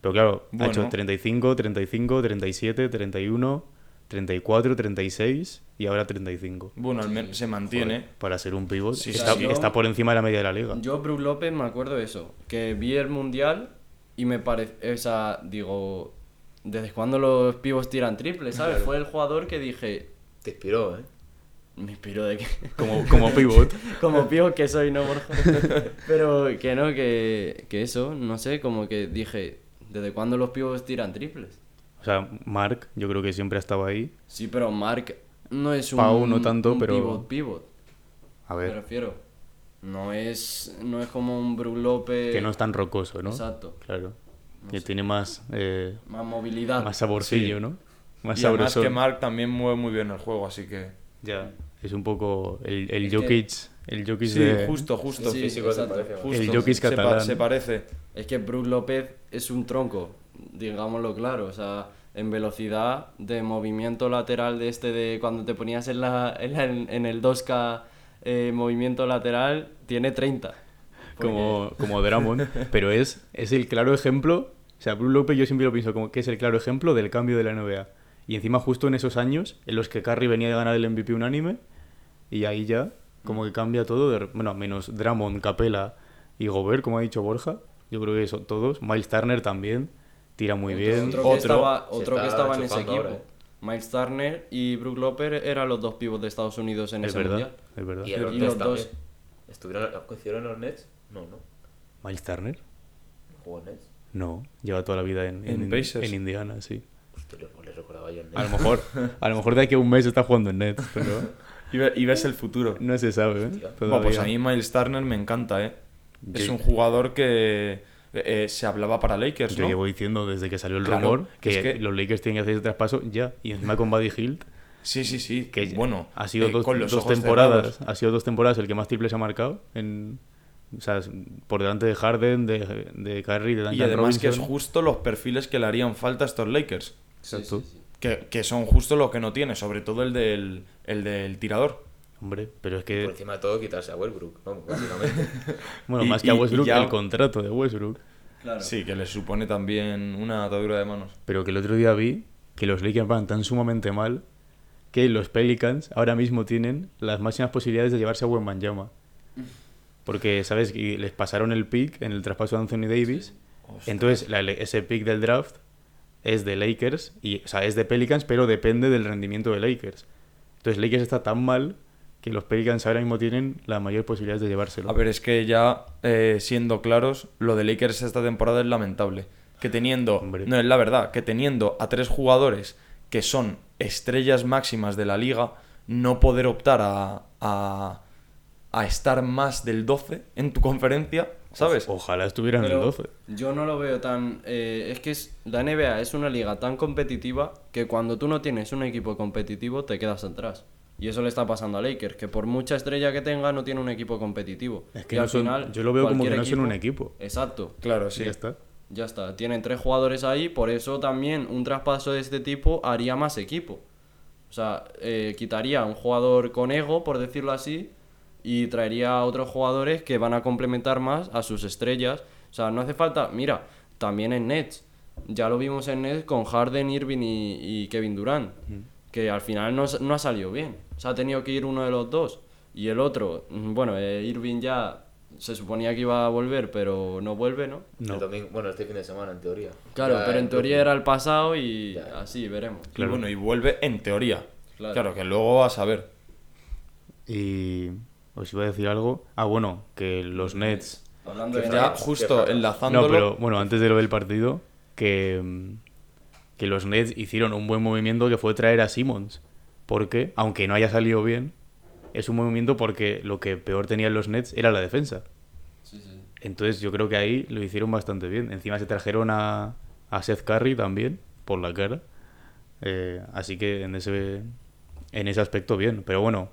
Speaker 2: Pero claro, ha hecho 35, 35, 37, 31, 34, 36 y ahora 35.
Speaker 5: Bueno, al menos se mantiene.
Speaker 2: Para ser un pivot,
Speaker 5: Sí,
Speaker 2: está, por encima de la media de la liga.
Speaker 3: Yo, Brook López, me acuerdo de eso. Que vi el mundial y me parece. Esa, digo. ¿Desde cuándo los pivos tiran triples, sabes?
Speaker 4: Claro.
Speaker 3: Fue el jugador que dije.
Speaker 4: Te inspiró, ¿eh?
Speaker 3: Me inspiró de que.
Speaker 2: Como, como pivot. *laughs*
Speaker 3: como pío que soy, ¿no, Borja? *laughs* Pero que no, que, que eso, no sé, como que dije, ¿desde cuándo los pibos tiran triples?
Speaker 2: O sea, Mark, yo creo que siempre ha estado ahí.
Speaker 3: Sí, pero Mark no es un,
Speaker 2: Pau no tanto,
Speaker 3: un
Speaker 2: pero-
Speaker 3: pivot, pivot,
Speaker 2: A
Speaker 3: me
Speaker 2: ver,
Speaker 3: refiero. No es, no es como un Brook López...
Speaker 2: que no es tan rocoso, ¿no?
Speaker 3: Exacto.
Speaker 2: Claro. Que tiene más, eh,
Speaker 3: Más movilidad.
Speaker 2: más saborcillo,
Speaker 5: Sí.
Speaker 2: ¿no? Más
Speaker 5: Y además que Mark también mueve muy bien el juego, así que...
Speaker 2: Ya. Es un poco el, el
Speaker 3: que-
Speaker 2: Jokic. El Jokic
Speaker 5: Sí,
Speaker 2: de...
Speaker 5: justo, justo.
Speaker 3: Sí,
Speaker 4: físico se
Speaker 3: exacto.
Speaker 4: parece, ¿no?
Speaker 5: justo.
Speaker 2: El Jokic
Speaker 5: pa-
Speaker 2: catalán.
Speaker 5: se parece.
Speaker 3: Es que Brook López es un tronco, digámoslo claro. O sea, en velocidad de movimiento lateral de este de cuando te ponías en, la, en, la- en el 2K eh, movimiento lateral, tiene 30. Porque-
Speaker 2: como, como Drummond, *laughs* pero es, es el claro ejemplo, o sea, Brook López yo siempre lo pienso como que es el claro ejemplo del cambio de la NBA. Y encima justo en esos años en los que Curry venía de ganar el MVP unánime, y ahí ya como que cambia todo, de- bueno, menos Drummond, Capela y Gobert, como ha dicho Borja, yo creo que son todos, Miles Turner también, tira muy
Speaker 3: otro,
Speaker 2: bien.
Speaker 3: Otro, que
Speaker 5: Otro
Speaker 3: estaba,
Speaker 4: se
Speaker 3: otro que
Speaker 4: está
Speaker 3: estaba en ese equipo.
Speaker 4: ahora, eh.
Speaker 3: Miles Turner y Brook López eran los dos pivos de Estados Unidos en
Speaker 2: Es
Speaker 3: ese
Speaker 2: verdad,
Speaker 3: mundial.
Speaker 2: es verdad.
Speaker 4: Y los
Speaker 3: Y
Speaker 4: Nets
Speaker 3: los dos.
Speaker 4: ¿Estuvieron, ¿Coincidieron en los Nets? No, no.
Speaker 2: Miles Turner,
Speaker 4: ¿Jugó en Nets?
Speaker 2: no, lleva toda la vida en,
Speaker 5: En
Speaker 2: en,
Speaker 5: Pacers.
Speaker 2: en Indiana, sí.
Speaker 4: Hostia, le, le recordaba yo en
Speaker 2: A lo mejor, a lo mejor de aquí a un mes está jugando en Nets, pero
Speaker 5: Y, ve- y ves el futuro.
Speaker 2: no se sabe, ¿eh?
Speaker 5: Bueno, pues a mí Miles Turner me encanta, ¿eh? Es
Speaker 2: Yo-
Speaker 5: un jugador que eh, se hablaba para Lakers,
Speaker 2: Yo
Speaker 5: ¿no?
Speaker 2: llevo diciendo desde que salió el
Speaker 5: Claro,
Speaker 2: rumor que,
Speaker 5: es que-
Speaker 2: los Lakers tienen que hacer ese traspaso ya. Y encima con Buddy Hield,
Speaker 5: Sí, sí, sí.
Speaker 2: que
Speaker 5: bueno,
Speaker 2: ha sido
Speaker 5: eh,
Speaker 2: dos,
Speaker 5: con los
Speaker 2: dos temporadas.
Speaker 5: cerrados.
Speaker 2: Ha sido dos temporadas el que más triples ha marcado. En, o sea, por delante de Harden, de, de Curry, de Duncan
Speaker 5: Y además que es justo los perfiles que le harían falta a estos Lakers.
Speaker 2: Exacto.
Speaker 3: Sí, sí, sí.
Speaker 5: Que, que son justo lo que no tiene, sobre todo el del, el del tirador.
Speaker 2: Hombre, pero es
Speaker 4: Por
Speaker 2: que,
Speaker 4: encima de todo, quitarse a Westbrook, ¿no? Básicamente. *laughs*
Speaker 2: bueno,
Speaker 5: Y-
Speaker 2: más que a Westbrook,
Speaker 5: ya-
Speaker 2: el contrato de Westbrook.
Speaker 3: Claro.
Speaker 5: Sí, que le supone también una atadura de manos.
Speaker 2: Pero que el otro día vi que los Lakers van tan sumamente mal que los Pelicans ahora mismo tienen las máximas posibilidades de llevarse a Wembanyama. Porque, ¿sabes? Y les pasaron el pick en el traspaso de Anthony Davis. Entonces, la- ese pick del draft es de Lakers, y, o sea, es de Pelicans, pero depende del rendimiento de Lakers. Entonces, Lakers está tan mal que los Pelicans ahora mismo tienen la mayor posibilidad de llevárselo.
Speaker 5: A ver, es que ya eh, siendo claros, lo de Lakers esta temporada es lamentable. Que teniendo,
Speaker 2: Hombre.
Speaker 5: no es la verdad, que teniendo a tres jugadores que son estrellas máximas de la liga, no poder optar a, a, a estar más del 12 en tu conferencia, ¿sabes?
Speaker 2: Ojalá estuvieran en el
Speaker 3: Pero
Speaker 2: 12.
Speaker 3: Yo no lo veo tan. eh, es que es, la NBA es una liga tan competitiva que cuando tú no tienes un equipo competitivo te quedas atrás. Y eso le está pasando a Lakers, que por mucha estrella que tenga no tiene un equipo competitivo.
Speaker 2: Es que
Speaker 3: Y
Speaker 2: no
Speaker 3: al
Speaker 2: son-
Speaker 3: final,
Speaker 2: yo lo veo como que no son un equipo.
Speaker 3: Exacto.
Speaker 5: Claro, sí.
Speaker 2: Ya está.
Speaker 3: Ya está, tienen tres jugadores ahí, por eso también un traspaso de este tipo haría más equipo. O sea, eh, quitaría un jugador con ego, por decirlo así, y traería a otros jugadores que van a complementar más a sus estrellas. O sea, no hace falta, mira, también en Nets. Ya lo vimos en Nets con Harden, Irving y, y Kevin Durant, que al final no, no ha salido bien. O sea, ha tenido que ir uno de los dos. Y el otro, mm, bueno, eh, Irving ya se suponía que iba a volver, pero no vuelve, ¿no?
Speaker 2: No.
Speaker 4: El domingo, bueno, este fin de semana, en teoría.
Speaker 3: Claro,
Speaker 4: Ya
Speaker 3: pero en teoría era el pasado y
Speaker 4: Ya.
Speaker 3: así veremos.
Speaker 5: Y
Speaker 2: Claro.
Speaker 5: bueno, y vuelve en teoría.
Speaker 3: Claro.
Speaker 5: Claro, que luego vas a ver.
Speaker 2: Y os iba a decir algo. Ah, bueno, que los Nets.
Speaker 3: Hablando de
Speaker 4: Que
Speaker 5: Ya
Speaker 3: Nets,
Speaker 5: justo enlazándolo.
Speaker 2: No, pero bueno, antes de lo del partido, que, mm, que los Nets hicieron un buen movimiento que fue traer a Simmons. Porque, aunque no haya salido bien, es un movimiento porque lo que peor tenían los Nets era la defensa.
Speaker 3: sí, sí.
Speaker 2: Entonces yo creo que ahí lo hicieron bastante bien. Encima se trajeron a, a Seth Curry también, por la cara. Eh, así que en ese, en ese aspecto bien. Pero bueno,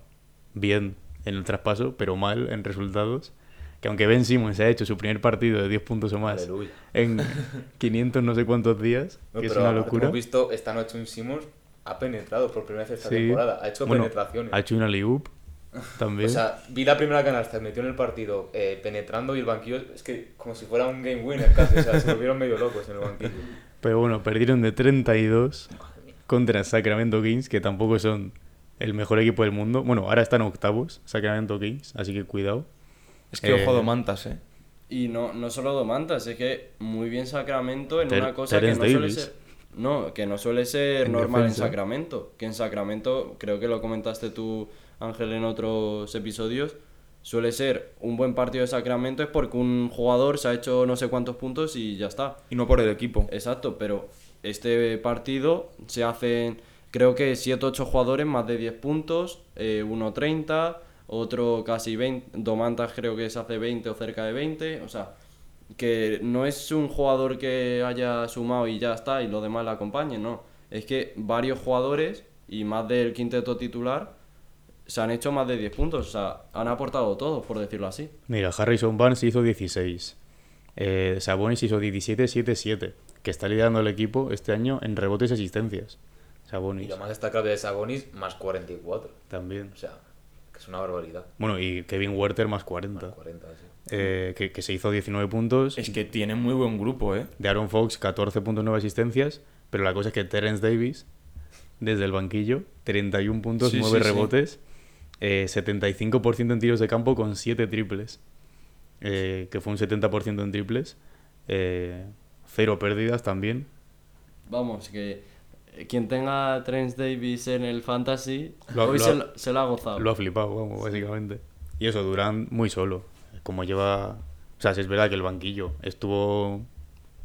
Speaker 2: bien en el traspaso, pero mal en resultados. Que aunque Ben Simmons ha hecho su primer partido de 10 puntos o más
Speaker 4: Aleluya.
Speaker 2: en *laughs* 500 no sé cuántos días,
Speaker 4: No,
Speaker 2: que es una locura.
Speaker 4: Hemos visto esta noche un Simmons ha penetrado por primera vez esta
Speaker 2: Sí.
Speaker 4: temporada. Ha hecho
Speaker 2: Bueno,
Speaker 4: penetraciones.
Speaker 2: Ha hecho una liup *laughs* también.
Speaker 4: O sea, vi la primera canasta, metió en el partido eh, penetrando y el banquillo es que como si fuera un game winner casi. O sea, se volvieron medio locos en el banquillo.
Speaker 2: Pero bueno, perdieron de 32 contra Sacramento Kings, que tampoco son el mejor equipo del mundo. Bueno, ahora están octavos, Sacramento Kings, así que cuidado.
Speaker 5: Es que ojo
Speaker 2: Eh,
Speaker 5: Domantas, ¿eh?
Speaker 3: Y no, no solo Domantas, es que muy bien Sacramento en
Speaker 2: Ter-
Speaker 3: una cosa que no suele ser. No, que no suele ser
Speaker 2: En
Speaker 3: normal
Speaker 2: defensa.
Speaker 3: en Sacramento. Que en Sacramento, creo que lo comentaste tú, Ángel, en otros episodios. Suele ser un buen partido de Sacramento es porque un jugador se ha hecho no sé cuántos puntos y ya está.
Speaker 5: Y no por el equipo.
Speaker 3: Exacto, pero este partido se hacen, creo que 7 8 jugadores, más de 10 puntos, eh, uno 30, otro casi 20, Domantas creo que se hace 20 o cerca de 20, o sea, que no es un jugador que haya sumado y ya está y los demás le acompañen, no, es que varios jugadores y más del quinteto titular se han hecho más de 10 puntos, o sea, han aportado todos, por decirlo así.
Speaker 2: Mira, Harrison Barnes hizo 16. Eh, Sabonis hizo 17, 7, 7. Que está liderando el equipo este año en rebotes y asistencias.
Speaker 4: Y
Speaker 2: Sabonis
Speaker 4: lo más destacable de Sabonis, más 44.
Speaker 2: también.
Speaker 4: O sea, que es una barbaridad.
Speaker 2: Bueno, y Kevin Werther más 40.
Speaker 4: 40, sí.
Speaker 2: eh, que, que se hizo 19 puntos.
Speaker 5: Es que tiene muy buen grupo, ¿eh?
Speaker 2: De Aaron Fox, 14.9 asistencias. Pero la cosa es que Terence Davis, desde el banquillo, 31 puntos,
Speaker 5: Sí,
Speaker 2: 9
Speaker 5: sí, sí.
Speaker 2: rebotes, eh, 75% en tiros de campo con 7 triples. eh, que fue un 70% en triples. eh, cero pérdidas también.
Speaker 3: Vamos, que quien tenga a Trent Davis en el Fantasy,
Speaker 2: Lo
Speaker 3: hoy
Speaker 2: lo
Speaker 3: se, lo, se lo ha gozado.
Speaker 2: Lo ha flipado, vamos, básicamente. Y eso, Durán muy solo. Como lleva. O sea, sí es verdad que el banquillo estuvo.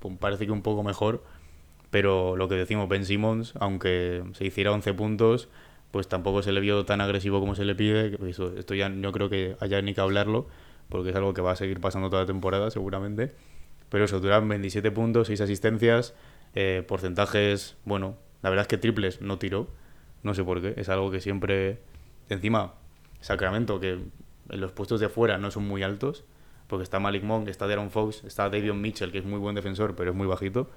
Speaker 2: pues, parece que un poco mejor. Pero lo que decimos, Ben Simmons, aunque se hiciera 11 puntos, pues tampoco se le vio tan agresivo como se le pide. Eso, esto ya no creo que haya ni que hablarlo, porque es algo que va a seguir pasando toda la temporada, seguramente. Pero eso, Durán 27 puntos, 6 asistencias, eh, porcentajes, bueno, la verdad es que triples no tiró, no sé por qué, es algo que siempre, encima, Sacramento, que en los puestos de fuera no son muy altos, porque está Malik Monk, está Deron Fox, está Davion Mitchell, que es muy buen defensor, pero es muy bajito.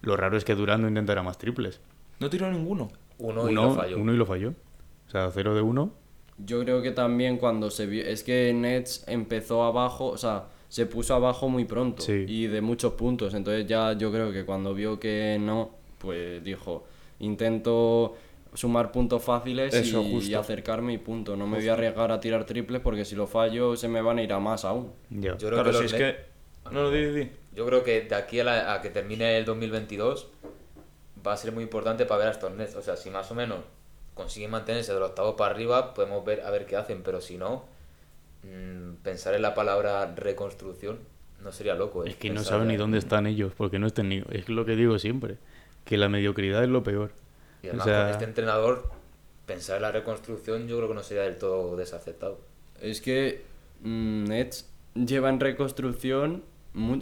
Speaker 2: Lo raro es que Durán no intentara más triples.
Speaker 5: No tiró ninguno.
Speaker 4: Uno, y
Speaker 2: uno,
Speaker 4: lo falló.
Speaker 2: uno y lo falló. O sea, 0 de 1.
Speaker 3: Yo creo que también cuando se vio. Es que Nets empezó abajo, o sea, se puso abajo muy pronto
Speaker 2: Sí.
Speaker 3: y de muchos puntos. Entonces, ya yo creo que cuando vio que no, pues dijo: intento sumar puntos fáciles
Speaker 5: Eso,
Speaker 3: y, acercarme y punto. No me voy a arriesgar a tirar triples porque si lo fallo se me van a ir a más aún.
Speaker 2: Ya.
Speaker 4: Yo creo
Speaker 5: Claro,
Speaker 4: que
Speaker 5: si es que... No, no, di, di.
Speaker 4: Yo creo que de aquí a, la- a que termine el 2022 va a ser muy importante para ver a estos Nets. O sea, si más o menos consiguen mantenerse del octavo para arriba, podemos ver a ver qué hacen. Pero si no, mm, pensar en la palabra reconstrucción no sería loco. ¿eh?
Speaker 2: Es que no saben
Speaker 4: ya-
Speaker 2: ni dónde están ellos, porque no estén ni... Es lo que digo siempre, que la mediocridad es lo peor.
Speaker 4: Y
Speaker 2: O
Speaker 4: además
Speaker 2: sea,
Speaker 4: con este entrenador, pensar en la reconstrucción yo creo que no sería del todo desacertado.
Speaker 3: Es que mm, Nets lleva en reconstrucción,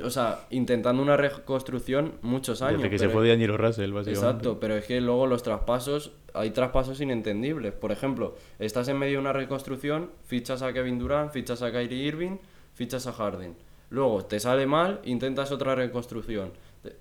Speaker 3: o sea, intentando una reconstrucción muchos años.
Speaker 2: desde que se fue de Angelo Russell, básicamente.
Speaker 3: Exacto, pero es que luego los traspasos, hay traspasos inentendibles. Por ejemplo, estás en medio de una reconstrucción, fichas a Kevin Durant, fichas a Kyrie Irving, fichas a Harden. Luego te sale mal, intentas otra reconstrucción.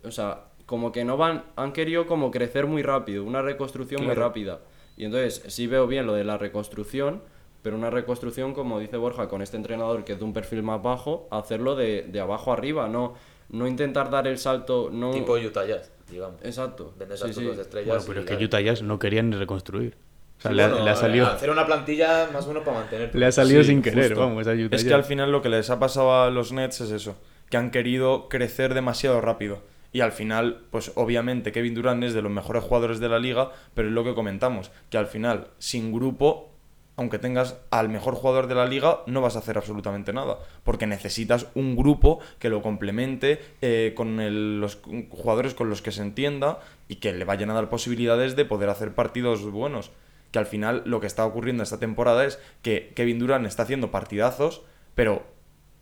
Speaker 3: O sea, como que no van, han querido como crecer muy rápido, una reconstrucción muy rápida. Y entonces sí veo bien lo de la reconstrucción, pero una reconstrucción, como dice Borja, con este entrenador que es de un perfil más bajo, hacerlo de, de abajo arriba, no, no intentar dar el salto, no...
Speaker 4: Tipo Utah Jazz, digamos.
Speaker 3: Exacto.
Speaker 4: Vendes
Speaker 3: Sí, sí.
Speaker 4: dos estrellas.
Speaker 2: Bueno, pero es que. Utah Jazz no querían reconstruir. O sea,
Speaker 4: Sí,
Speaker 2: le, ha-
Speaker 4: bueno,
Speaker 2: le ha salido,
Speaker 4: Hacer una plantilla más o menos para mantener.
Speaker 2: le ha salido
Speaker 5: Sí,
Speaker 2: sin querer,
Speaker 5: justo.
Speaker 2: vamos, a Utah
Speaker 5: Es que al final lo que les ha pasado a los Nets es eso, que han querido crecer demasiado rápido. Y al final, pues obviamente Kevin Durant es de los mejores jugadores de la liga, pero es lo que comentamos, que al final, sin grupo, aunque tengas al mejor jugador de la liga, no vas a hacer absolutamente nada. Porque necesitas un grupo que lo complemente eh, con los jugadores con los que se entienda y que le vayan a dar posibilidades de poder hacer partidos buenos. Que al final lo que está ocurriendo esta temporada es que Kevin Durant está haciendo partidazos, pero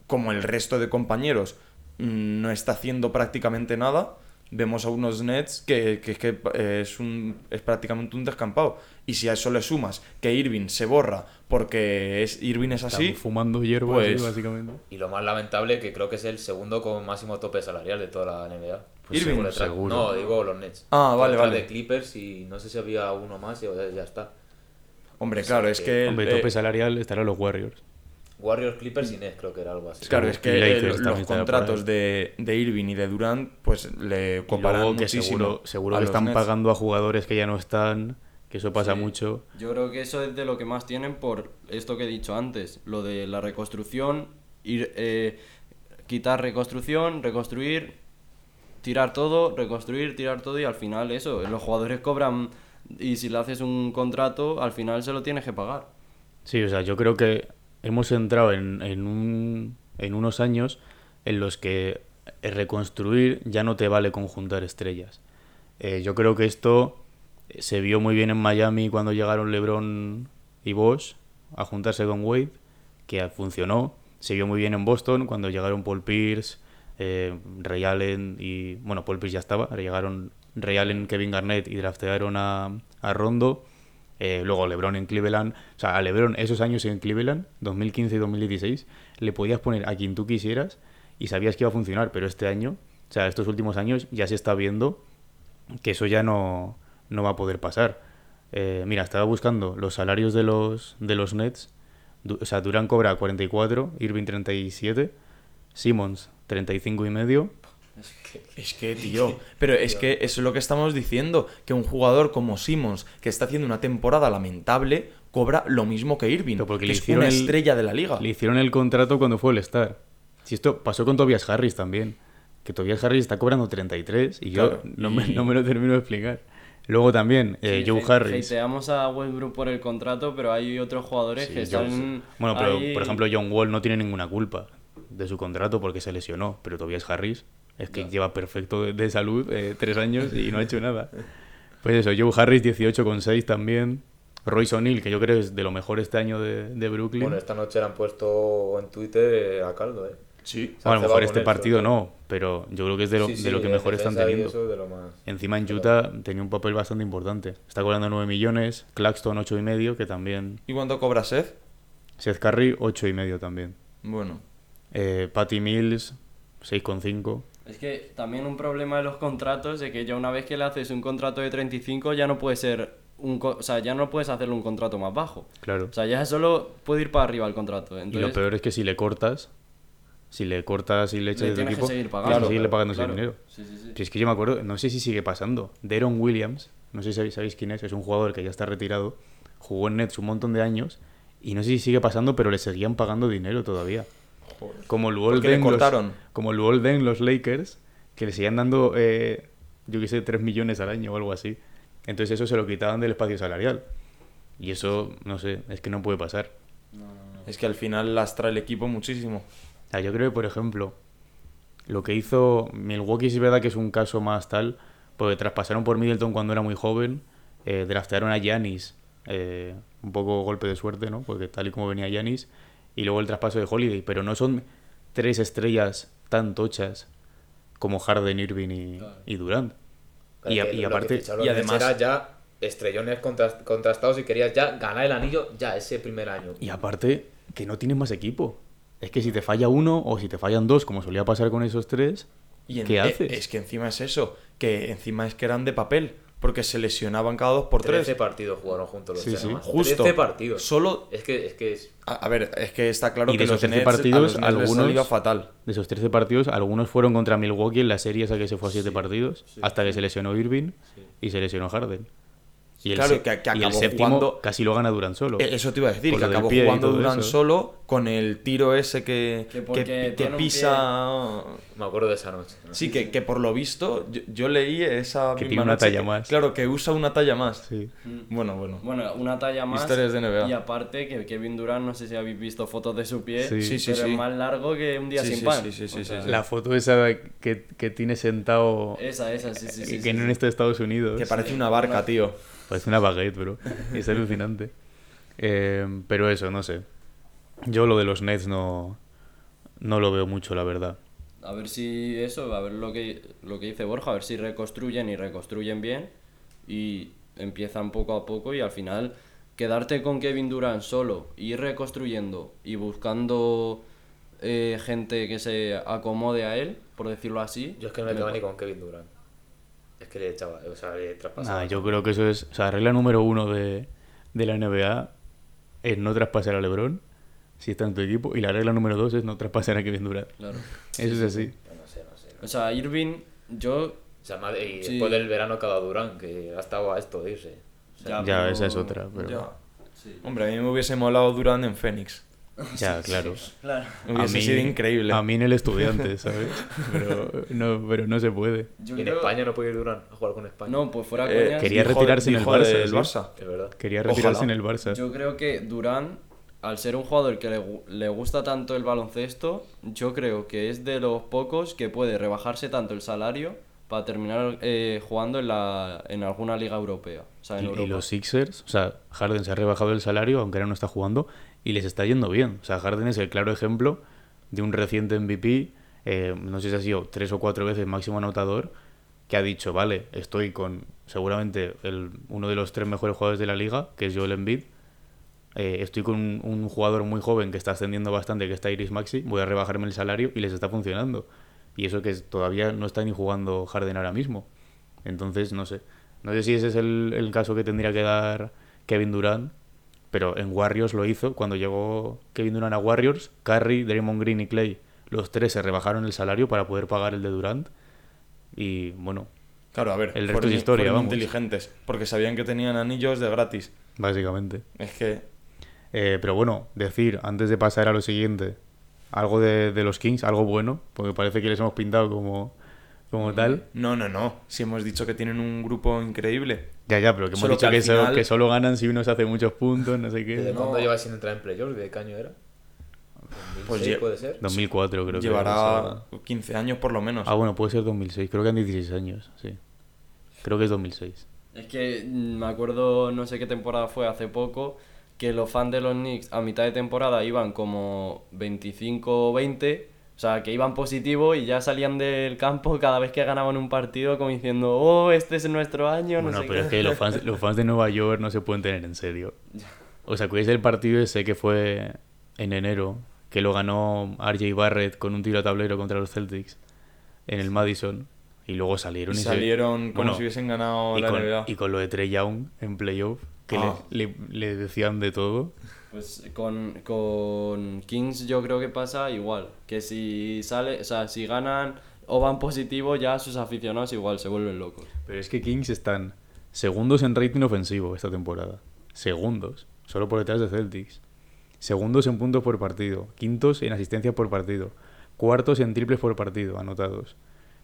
Speaker 5: como el resto de compañeros no está haciendo prácticamente nada, vemos a unos Nets que, que, que, eh, es, un, es prácticamente un descampado. Y si a eso le sumas que Irving se borra porque es, Irving es
Speaker 2: Están
Speaker 5: así,
Speaker 2: fumando hierba,
Speaker 5: pues-
Speaker 2: básicamente.
Speaker 4: Y lo más lamentable que creo que es el segundo con máximo tope salarial de toda la NBA.
Speaker 5: Pues Irving,
Speaker 2: seguro.
Speaker 4: No, digo los Nets.
Speaker 5: Ah, vale, vale.
Speaker 4: de Clippers y no sé si había uno más y ya está.
Speaker 5: hombre, claro, es que...
Speaker 2: Hombre,
Speaker 5: eh,
Speaker 2: tope salarial estará los Warriors.
Speaker 4: Warriors, Clippers y Nets, creo que era algo así.
Speaker 5: Claro, es que eh, los contratos de, de Irving y de Durant, pues le
Speaker 2: luego que
Speaker 5: muchísimo.
Speaker 2: seguro, seguro que están
Speaker 5: Nets.
Speaker 2: pagando a jugadores que ya no están, que eso pasa
Speaker 3: Sí.
Speaker 2: mucho.
Speaker 3: Yo creo que eso es de lo que más tienen por esto que he dicho antes, lo de la reconstrucción, ir, eh, quitar reconstrucción, reconstruir, tirar todo, reconstruir, tirar todo y al final eso, los jugadores cobran y si le haces un contrato, al final se lo tienes que pagar.
Speaker 2: Sí, o sea, yo creo que hemos entrado en, en, un- en unos años en los que reconstruir ya no te vale con juntar estrellas. Eh, yo creo que esto se vio muy bien en Miami cuando llegaron LeBron y Bosch a juntarse con Wade, que funcionó. Se vio muy bien en Boston cuando llegaron Paul Pierce, eh, Ray Allen y... Bueno, Paul Pierce ya estaba, llegaron Ray Allen, Kevin Garnett y draftearon a, a Rondo. Eh, luego LeBron en Cleveland. O sea, a LeBron esos años en Cleveland, 2015 y 2016, le podías poner a quien tú quisieras y sabías que iba a funcionar. Pero este año, o sea, estos últimos años ya se está viendo que eso ya no, no va a poder pasar. Eh, mira, estaba buscando los salarios de los, de los Nets. O sea, Durán cobra 44, Irving 37, Simmons 35 y medio.
Speaker 5: Es que, *laughs* tío, pero es que eso es lo que estamos diciendo, que un jugador como Simmons, que está haciendo una temporada lamentable, cobra lo mismo que Irving,
Speaker 2: Pero porque
Speaker 5: que
Speaker 2: le
Speaker 5: es
Speaker 2: hicieron
Speaker 5: una
Speaker 2: el-
Speaker 5: estrella de la liga.
Speaker 2: Le hicieron el contrato cuando fue el Star. Si esto pasó con Tobias Harris también. Que Tobias Harris está cobrando 33 y yo
Speaker 5: Claro,
Speaker 2: no, Me,
Speaker 5: y-
Speaker 2: no me lo termino de explicar. Luego también, eh,
Speaker 3: Sí,
Speaker 2: Joe Harris.
Speaker 3: hateamos a Westbrook por el contrato, pero hay otros jugadores
Speaker 2: Sí,
Speaker 3: que
Speaker 2: Joe-
Speaker 3: están.
Speaker 2: Bueno, pero
Speaker 3: ahí-
Speaker 2: por ejemplo, John Wall no tiene ninguna culpa de su contrato porque se lesionó. Pero Tobias Harris es que lleva perfecto de, salud eh, tres años y no ha hecho nada. Pues eso, Joe Harris 18,6 también. Royce O'Neal, que yo creo es de lo mejor este año de, de Brooklyn.
Speaker 4: Bueno, esta noche le han puesto en Twitter eh, a caldo, ¿eh?
Speaker 5: Sí.
Speaker 4: Han
Speaker 2: Bueno, a lo mejor este partido no, pero yo creo que es de lo,
Speaker 4: Sí,
Speaker 2: de lo que mejor están teniendo.
Speaker 4: eso de lo más-
Speaker 2: Encima en Utah tenía un papel bastante importante. Está cobrando 9 millones, Claxton 8 y medio, que también...
Speaker 5: ¿Y cuánto cobra Seth?
Speaker 2: Seth Curry 8 y medio también.
Speaker 5: Bueno,
Speaker 2: Eh, Patty Mills 6,5.
Speaker 3: Es que también un problema de los contratos es que ya una vez que le haces un contrato de 35 ya no puede ser un co- o sea, ya no puedes hacerle un contrato más bajo.
Speaker 2: Claro.
Speaker 3: O sea, ya solo puede ir para arriba el contrato.
Speaker 2: y
Speaker 3: Entonces,
Speaker 2: lo peor es que si le cortas, si le cortas y le echas
Speaker 3: le
Speaker 2: de tu
Speaker 3: tienes
Speaker 2: equipo,
Speaker 3: que seguir
Speaker 2: tienes
Speaker 3: pagando.
Speaker 2: que seguirle pagando ese dinero.
Speaker 3: Sí, sí, sí.
Speaker 2: Si es que yo me acuerdo, no sé si sigue pasando. Deron Williams, no sé si sabéis, sabéis quién es, es un jugador que ya está retirado, jugó en Nets un montón de años y no sé si sigue pasando, pero le seguían pagando dinero todavía. Como
Speaker 5: Porque le
Speaker 2: Deng, los-
Speaker 5: cortaron.
Speaker 2: como Deng, los Lakers, que le seguían dando, eh, yo qué sé, 3 millones al año o algo así. Entonces eso se lo quitaban del espacio salarial. Y eso, no sé, es que no puede pasar.
Speaker 5: es que al final lastra el equipo muchísimo.
Speaker 2: O sea, yo creo que, por ejemplo, lo que hizo Milwaukee es verdad que es un caso más tal, porque traspasaron por Middleton cuando era muy joven, eh, draftearon a Giannis, eh, un poco golpe de suerte, ¿no? Porque tal y como venía Giannis, y luego el traspaso de Holiday, pero no son tres estrellas tan tochas como Harden, Irving y,
Speaker 3: Claro.
Speaker 2: y Durant.
Speaker 4: Claro,
Speaker 2: Y, a- aparte,
Speaker 5: y además-
Speaker 4: era ya estrellones contrast- contrastados y querías ya ganar el anillo ya ese primer año.
Speaker 2: y aparte que no tienes más equipo. Es que si te falla uno o si te fallan dos, como solía pasar con esos tres,
Speaker 5: Y en-
Speaker 2: ¿qué
Speaker 5: eh,
Speaker 2: haces?
Speaker 5: Es que encima es eso, que encima es que eran de papel, porque se lesionaban cada dos por
Speaker 4: 13
Speaker 5: tres.
Speaker 4: partidos jugaron juntos los
Speaker 2: Sí,
Speaker 4: tres,
Speaker 2: sí.
Speaker 5: Justo.
Speaker 4: 13 partidos.
Speaker 5: Solo
Speaker 4: Es que, es que es-
Speaker 5: A, a ver, es que está claro
Speaker 2: Y
Speaker 5: que
Speaker 2: de esos
Speaker 5: los
Speaker 2: 13
Speaker 5: Nets,
Speaker 2: partidos,
Speaker 5: a los
Speaker 2: algunos-
Speaker 5: salió fatal.
Speaker 2: De esos 13 partidos, algunos fueron contra Milwaukee en la serie esa que se fue a 7 partidos, hasta que se lesionó Irving y se lesionó Harden. Y el,
Speaker 5: Claro, que- que
Speaker 2: y el
Speaker 5: acabó
Speaker 2: séptimo
Speaker 5: jugando-
Speaker 2: casi lo gana Durant solo.
Speaker 5: Eh, Eso te iba a decir, que acabó jugando Durant
Speaker 2: eso.
Speaker 5: solo con el tiro ese que,
Speaker 3: Que
Speaker 5: que, pisa...
Speaker 4: me acuerdo de esa noche. ¿no?
Speaker 5: Sí, que, que por lo visto, yo, yo leí esa
Speaker 2: Que
Speaker 5: misma
Speaker 2: tiene una
Speaker 5: noche
Speaker 2: talla
Speaker 5: que-
Speaker 2: más.
Speaker 5: Claro, que usa una talla más.
Speaker 2: Sí.
Speaker 5: Bueno, bueno.
Speaker 3: Bueno, una talla más.
Speaker 5: Historias de NBA.
Speaker 3: Y aparte que Kevin Durant, no sé si habéis visto fotos de su pie,
Speaker 2: Sí.
Speaker 5: Sí, sí,
Speaker 3: pero
Speaker 5: sí.
Speaker 3: es más largo que un día
Speaker 5: Sí,
Speaker 3: sin
Speaker 5: sí,
Speaker 3: pan.
Speaker 5: sí, sí, sí,
Speaker 3: O sea,
Speaker 5: sí,
Speaker 2: La foto esa que, que tiene sentado
Speaker 3: Esa, esa, sí, sí, sí.
Speaker 2: que no de Estados Unidos.
Speaker 5: Que parece una barca, tío.
Speaker 2: Parece una baguette, bro. Es alucinante. Eh, pero eso, no sé. Yo lo de los Nets no, no lo veo mucho, la verdad.
Speaker 3: A ver si eso, a ver lo que, lo que dice Borja, a ver si reconstruyen y reconstruyen bien y empiezan poco a poco y al final quedarte con Kevin Durant solo, ir reconstruyendo y buscando eh, gente que se acomode a él, por decirlo así.
Speaker 4: Yo es que no me quedaba ni con Kevin Durant. Es que le echaba, o sea, le traspasaba.
Speaker 2: Nah, yo creo que eso es. O sea, regla número uno de, de la NBA es no traspasar a LeBron. si está en tu equipo. Y la regla número dos es no traspasar a Kevin Durant.
Speaker 3: Claro.
Speaker 2: Eso es así.
Speaker 4: No sé, no sé.
Speaker 3: O sea, Irving, yo.
Speaker 4: O sea, madre- y
Speaker 3: Sí.
Speaker 4: después del verano cada Durán, que ha estado a esto de irse. O sea,
Speaker 3: Ya,
Speaker 2: Ya,
Speaker 3: pero-
Speaker 2: esa es otra. Pero...
Speaker 5: Ya.
Speaker 3: Sí.
Speaker 5: Hombre, a mí me hubiese molado Durant en Phoenix. *laughs*
Speaker 2: Ya, claro.
Speaker 3: Claro.
Speaker 5: Hubiese sido increíble.
Speaker 2: A mí en el estudiante, ¿sabes? Pero no, pero no se puede.
Speaker 3: Yo
Speaker 4: y en
Speaker 3: creo-
Speaker 4: España no puede ir Durán a jugar con España.
Speaker 3: No, pues fuera
Speaker 5: Eh,
Speaker 3: coñas,
Speaker 2: quería retirarse en el Barça,
Speaker 5: del
Speaker 2: sí.
Speaker 5: Barça.
Speaker 4: Es verdad.
Speaker 2: Quería retirarse
Speaker 5: Ojalá.
Speaker 2: en el Barça.
Speaker 3: Yo creo que Durán, al ser un jugador que le, le gusta tanto el baloncesto, yo creo que es de los pocos que puede rebajarse tanto el salario para terminar eh, jugando en, la, en alguna liga europea. O sea, en
Speaker 2: Y, y
Speaker 3: Europa.
Speaker 2: los Sixers, o sea, Harden se ha rebajado el salario, aunque ahora no está jugando, y les está yendo bien. O sea, Harden es el claro ejemplo de un reciente MVP, eh, no sé si ha sido tres o cuatro veces máximo anotador, que ha dicho, vale, estoy con seguramente el, uno de los tres mejores jugadores de la liga, que es Joel Embiid, eh, estoy con un, jugador muy joven que está ascendiendo bastante, que está Iris Maxi, voy a rebajarme el salario y les está funcionando. Y eso que todavía no está ni jugando Harden ahora mismo. Entonces, no sé. No sé si ese es el, el caso que tendría que dar Kevin Durant, pero en Warriors lo hizo. Cuando llegó Kevin Durant a Warriors, Curry, Draymond Green y Clay, los tres se rebajaron el salario para poder pagar el de Durant. Y bueno,
Speaker 5: Claro, a ver,
Speaker 2: El resto
Speaker 5: fueron-
Speaker 2: es historia, vamos.
Speaker 5: inteligentes, porque sabían que tenían anillos de gratis.
Speaker 2: básicamente.
Speaker 5: Es que
Speaker 2: Eh, pero bueno, decir, antes de pasar a lo siguiente, algo de, de los Kings, algo bueno, porque parece que les hemos pintado como, como tal.
Speaker 5: no, no, no. Si hemos dicho que tienen un grupo increíble.
Speaker 2: Ya, ya, pero que hemos
Speaker 5: Solo
Speaker 2: dicho
Speaker 5: que
Speaker 2: solo ganan si uno se hace muchos puntos, no sé
Speaker 4: ¿Desde
Speaker 2: qué.
Speaker 3: No.
Speaker 4: cuándo lleva sin entrar en playoffs? ¿De qué año era?
Speaker 5: Pues
Speaker 4: ¿2006
Speaker 5: lle-
Speaker 4: puede ser?
Speaker 2: 2004 creo que
Speaker 5: Llevará
Speaker 2: era.
Speaker 5: 15 años por lo menos.
Speaker 2: Ah, bueno, puede ser 2006, creo que han 16 años, sí. Creo que es 2006.
Speaker 3: Es que mm, me acuerdo, no sé qué temporada fue hace poco, que los fans de los Knicks a mitad de temporada iban como 25 o 20, o sea, que iban positivo y ya salían del campo cada vez que ganaban un partido como diciendo, oh, este es nuestro año, no
Speaker 2: Bueno,
Speaker 3: sé
Speaker 2: pero
Speaker 3: qué.
Speaker 2: es que los *laughs* fans, los fans de Nueva York no se pueden tener en serio. ¿Os acordáis del partido ese que fue en enero? Que lo ganó RJ Barrett con un tiro a tablero contra los Celtics en el Madison. Y luego salieron
Speaker 5: y
Speaker 2: y, se-
Speaker 5: salieron como
Speaker 2: bueno,
Speaker 5: si hubiesen ganado
Speaker 2: y
Speaker 5: la
Speaker 2: con,
Speaker 5: NBA.
Speaker 2: y con lo de Trey Young en playoff, que le, le- le decían de todo.
Speaker 3: Pues con, con Kings yo creo que pasa igual, que si sale, o sea, si ganan o van positivo ya sus aficionados igual se vuelven locos.
Speaker 2: Pero es que Kings están segundos en rating ofensivo esta temporada. Segundos. Solo por detrás de Celtics. Segundos en puntos por partido. Quintos en asistencias por partido. Cuartos en triples por partido anotados.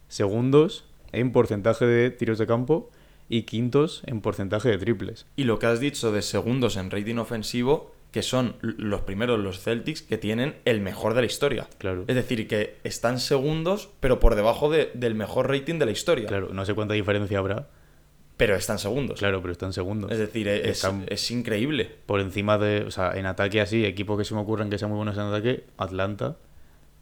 Speaker 2: Segundos en porcentaje de tiros de campo. Y quintos en porcentaje de triples.
Speaker 5: Y lo que has dicho de segundos en rating ofensivo, que son los primeros los Celtics que tienen el mejor de la historia.
Speaker 2: Claro.
Speaker 5: Es decir, que están segundos, pero por debajo de- del mejor rating de la historia.
Speaker 2: Claro, no sé cuánta diferencia habrá.
Speaker 5: Pero están segundos.
Speaker 2: Claro, pero están segundos.
Speaker 5: Es decir, es,
Speaker 2: Están
Speaker 5: es increíble.
Speaker 2: por encima de. O sea, en ataque así, equipos que se me ocurren que sean muy buenos en ataque: Atlanta,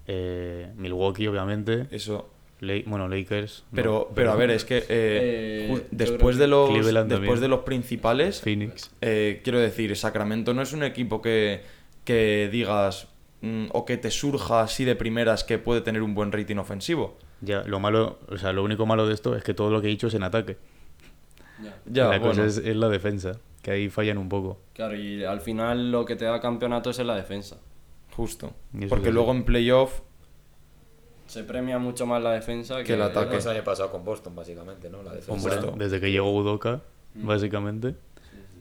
Speaker 2: eh, Milwaukee, obviamente.
Speaker 5: Eso.
Speaker 2: La- bueno, Lakers. no,
Speaker 5: Pero, pero a ver, es que eh,
Speaker 3: Eh,
Speaker 5: después, de los,
Speaker 2: Cleveland
Speaker 5: después
Speaker 2: también.
Speaker 5: de los principales,
Speaker 2: Phoenix.
Speaker 5: eh, quiero decir, Sacramento no es un equipo que, que digas mm, o que te surja así de primeras que puede tener un buen rating ofensivo.
Speaker 2: Ya, lo malo, o sea, lo único malo de esto es que todo lo que he dicho es en ataque.
Speaker 5: Ya,
Speaker 2: la cosa es, es la defensa, que ahí fallan un poco.
Speaker 3: Claro, y al final lo que te da campeonato es en la defensa.
Speaker 5: Justo. Porque luego en playoff,
Speaker 3: Se premia mucho más la defensa que,
Speaker 5: Que el ataque.
Speaker 4: Es el año pasado con Boston, básicamente, ¿no? La defensa.
Speaker 2: Hombre, desde que llegó Udoka, básicamente.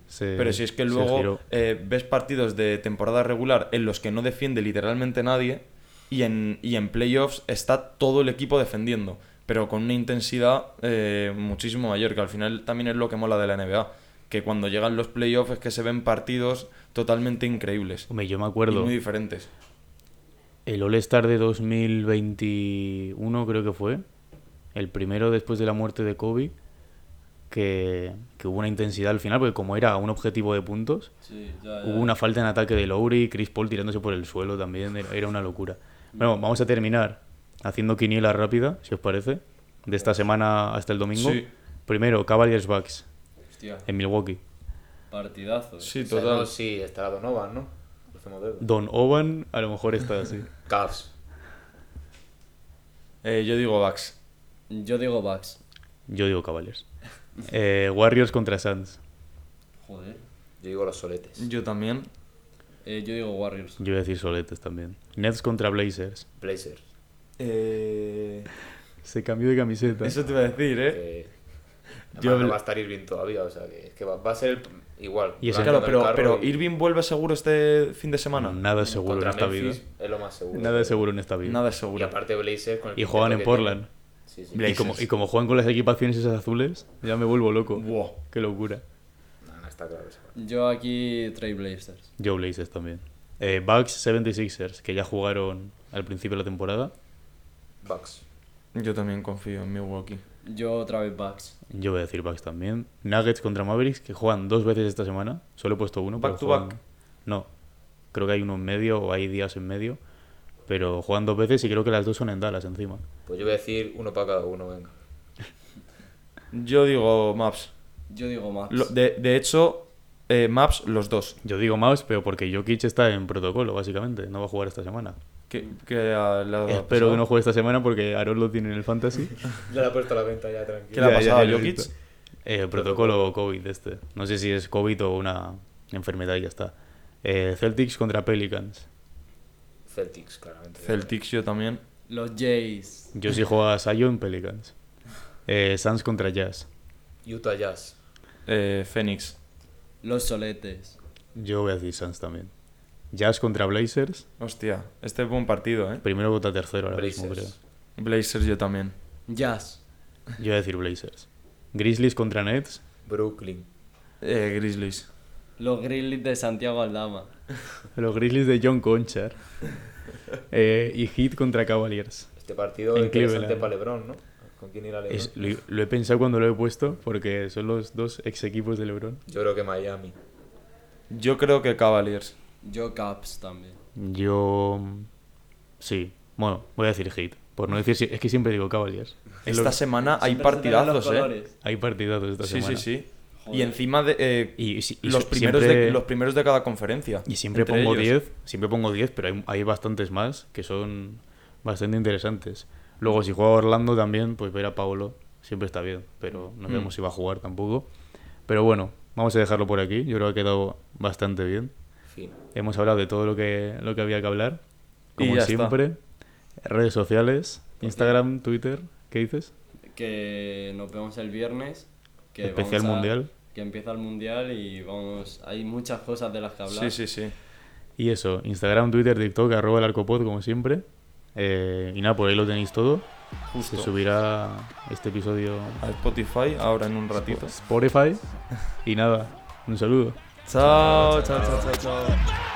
Speaker 2: se-
Speaker 5: pero si es que luego eh, ves partidos de temporada regular en los que no defiende literalmente nadie y en, y en playoffs está todo el equipo defendiendo, pero con una intensidad eh, muchísimo mayor, que al final también es lo que mola de la NBA, que cuando llegan los playoffs es que se ven partidos totalmente increíbles
Speaker 2: Hombre, yo me
Speaker 5: y
Speaker 2: acuerdo,
Speaker 5: muy diferentes.
Speaker 2: El All-Star de 2021 creo que fue, el primero después de la muerte de Kobe, que, que hubo una intensidad al final, porque como era un objetivo de puntos,
Speaker 3: Sí, ya, ya.
Speaker 2: Hubo una falta en ataque de Lowry, Chris Paul tirándose por el suelo también, era, una locura. Bueno, vamos a terminar haciendo quiniela rápida, si os parece, de esta semana hasta el domingo.
Speaker 5: Sí.
Speaker 2: Primero, Cavaliers Bucks
Speaker 3: Hostia,
Speaker 2: en Milwaukee.
Speaker 3: partidazo.
Speaker 5: Sí, total.
Speaker 4: estará Donovan, ¿no?
Speaker 2: Don Oban a lo mejor está así.
Speaker 4: Cavs.
Speaker 5: Eh, yo digo Bucks.
Speaker 3: Yo digo Bucks.
Speaker 2: Yo digo Cavaliers. Eh, Warriors contra Suns.
Speaker 3: Joder.
Speaker 4: Yo digo los soletes.
Speaker 5: Yo también.
Speaker 3: Eh, yo digo Warriors.
Speaker 2: Yo voy a decir soletes también. Nets contra Blazers.
Speaker 4: Blazers.
Speaker 5: Eh,
Speaker 2: Se cambió de camiseta.
Speaker 5: Eso te iba a decir, ¿eh?
Speaker 2: Yo
Speaker 4: no va a estar Irving todavía, o sea, que, que va, va a ser igual.
Speaker 2: Y ese-
Speaker 4: Durant
Speaker 5: Claro, pero, pero
Speaker 4: y
Speaker 5: Irving vuelve seguro este fin de semana.
Speaker 2: Nada es seguro en esta vida.
Speaker 4: Es lo más seguro.
Speaker 2: Nada es seguro en esta vida.
Speaker 5: Nada es
Speaker 4: Y
Speaker 5: seguro.
Speaker 4: aparte Blazers con el
Speaker 2: Y juegan en Portland.
Speaker 4: tienen. Sí, sí.
Speaker 5: Blazers.
Speaker 2: Y como, y como juegan con las equipaciones esas azules, ya me vuelvo loco.
Speaker 5: Buah.
Speaker 2: Qué locura.
Speaker 4: No, no, está claro eso.
Speaker 3: Yo aquí Trailblazers.
Speaker 2: Joe Blazers también. Eh, Bucks 76ers, que ya jugaron al principio de la temporada.
Speaker 4: Bucks.
Speaker 5: Yo también confío en Milwaukee.
Speaker 3: Yo otra vez Bucks.
Speaker 2: Yo voy a decir Bucks también. Nuggets contra Mavericks, que juegan dos veces esta semana. Solo he puesto uno.
Speaker 5: Back to
Speaker 2: juegan-
Speaker 5: back.
Speaker 2: No. Creo que hay uno en medio o hay días en medio. Pero juegan dos veces y creo que las dos son en Dallas encima.
Speaker 4: Pues yo voy a decir uno para cada uno, venga. *laughs*
Speaker 5: Yo digo Maps.
Speaker 3: Yo digo Max.
Speaker 5: Lo- de, de hecho, eh, Maps los dos.
Speaker 2: Yo digo más, pero porque Jokic está en protocolo, básicamente. No va a jugar esta semana.
Speaker 5: Que, que a la-
Speaker 2: Espero que no juegue esta semana porque Aaron lo tiene en el fantasy. *laughs*
Speaker 4: Ya la he puesto a la venta ya, tranquilo.
Speaker 5: ¿Qué le ha pasado
Speaker 2: ya
Speaker 5: a Jokic?
Speaker 2: Eh, protocolo COVID este. No sé si es COVID o una enfermedad y ya está. Eh, Celtics contra Pelicans.
Speaker 4: Celtics, claramente.
Speaker 5: Celtics yo también.
Speaker 3: Los Jays.
Speaker 2: Yo sí juego a Sion Pelicans. *laughs* Eh, Suns contra Jazz.
Speaker 4: Utah Jazz.
Speaker 5: Eh, Phoenix.
Speaker 3: Los Soletes.
Speaker 2: Yo voy a decir Suns también. Jazz contra Blazers.
Speaker 5: Hostia, este es buen partido, ¿eh?
Speaker 2: Primero vota tercero ahora mismo, creo.
Speaker 4: Blazers.
Speaker 5: Blazers yo también.
Speaker 3: Jazz.
Speaker 2: Yo voy a decir Blazers. Grizzlies contra Nets.
Speaker 4: Brooklyn.
Speaker 5: Eh, Grizzlies.
Speaker 3: Los Grizzlies de Santiago Aldama.
Speaker 2: Los Grizzlies de John Conchar. Eh, y Heat contra Cavaliers.
Speaker 4: Este partido
Speaker 2: En
Speaker 4: interesante
Speaker 2: Cleveland.
Speaker 4: para LeBron, ¿no? ¿Con quién irá LeBron?
Speaker 2: Es- lo, lo he pensado cuando lo he puesto porque son los dos ex equipos de LeBron.
Speaker 4: Yo creo que Miami.
Speaker 5: Yo creo que Cavaliers.
Speaker 3: Yo Caps también.
Speaker 2: Yo. Sí. Bueno, voy a decir Heat. Por no decir. si- Es que siempre digo Cavaliers. Es
Speaker 5: Esta
Speaker 2: lo-
Speaker 5: semana hay
Speaker 3: Siempre
Speaker 5: partidazos, ¿eh?
Speaker 2: Hay partidazos esta
Speaker 5: Sí,
Speaker 2: semana.
Speaker 5: sí, sí.
Speaker 3: Joder.
Speaker 5: Y encima de eh,
Speaker 2: Y, y si- y
Speaker 5: los, primeros
Speaker 2: siempre-
Speaker 5: de, los primeros de cada conferencia.
Speaker 2: Y siempre pongo
Speaker 5: ellos.
Speaker 2: 10, siempre pongo 10, pero hay, hay bastantes más que son bastante interesantes. Luego, si juega Orlando también, pues ver a Paolo siempre está bien, pero no
Speaker 5: Mm.
Speaker 2: sabemos si va a jugar tampoco. Pero bueno, vamos a dejarlo por aquí. Yo creo que ha quedado bastante bien.
Speaker 4: Fin.
Speaker 2: Hemos hablado de todo lo que, lo que había que hablar.
Speaker 5: Y
Speaker 2: Como
Speaker 5: está.
Speaker 2: siempre, redes sociales, Instagram, Twitter, ¿qué dices?
Speaker 3: Que nos vemos el viernes. Que
Speaker 2: Especial
Speaker 3: vamos a-
Speaker 2: mundial.
Speaker 3: Que empieza el mundial y vamos. Hay muchas cosas de las que hablar.
Speaker 5: Sí, sí, sí.
Speaker 2: Y eso, Instagram, Twitter, TikTok, arroba el arcopod como siempre. Eh, y nada, por ahí lo tenéis todo.
Speaker 5: Justo.
Speaker 2: Se subirá este episodio
Speaker 5: A Spotify ahora en un ratito.
Speaker 2: Spotify. Y nada, un saludo.
Speaker 5: 자자자자자.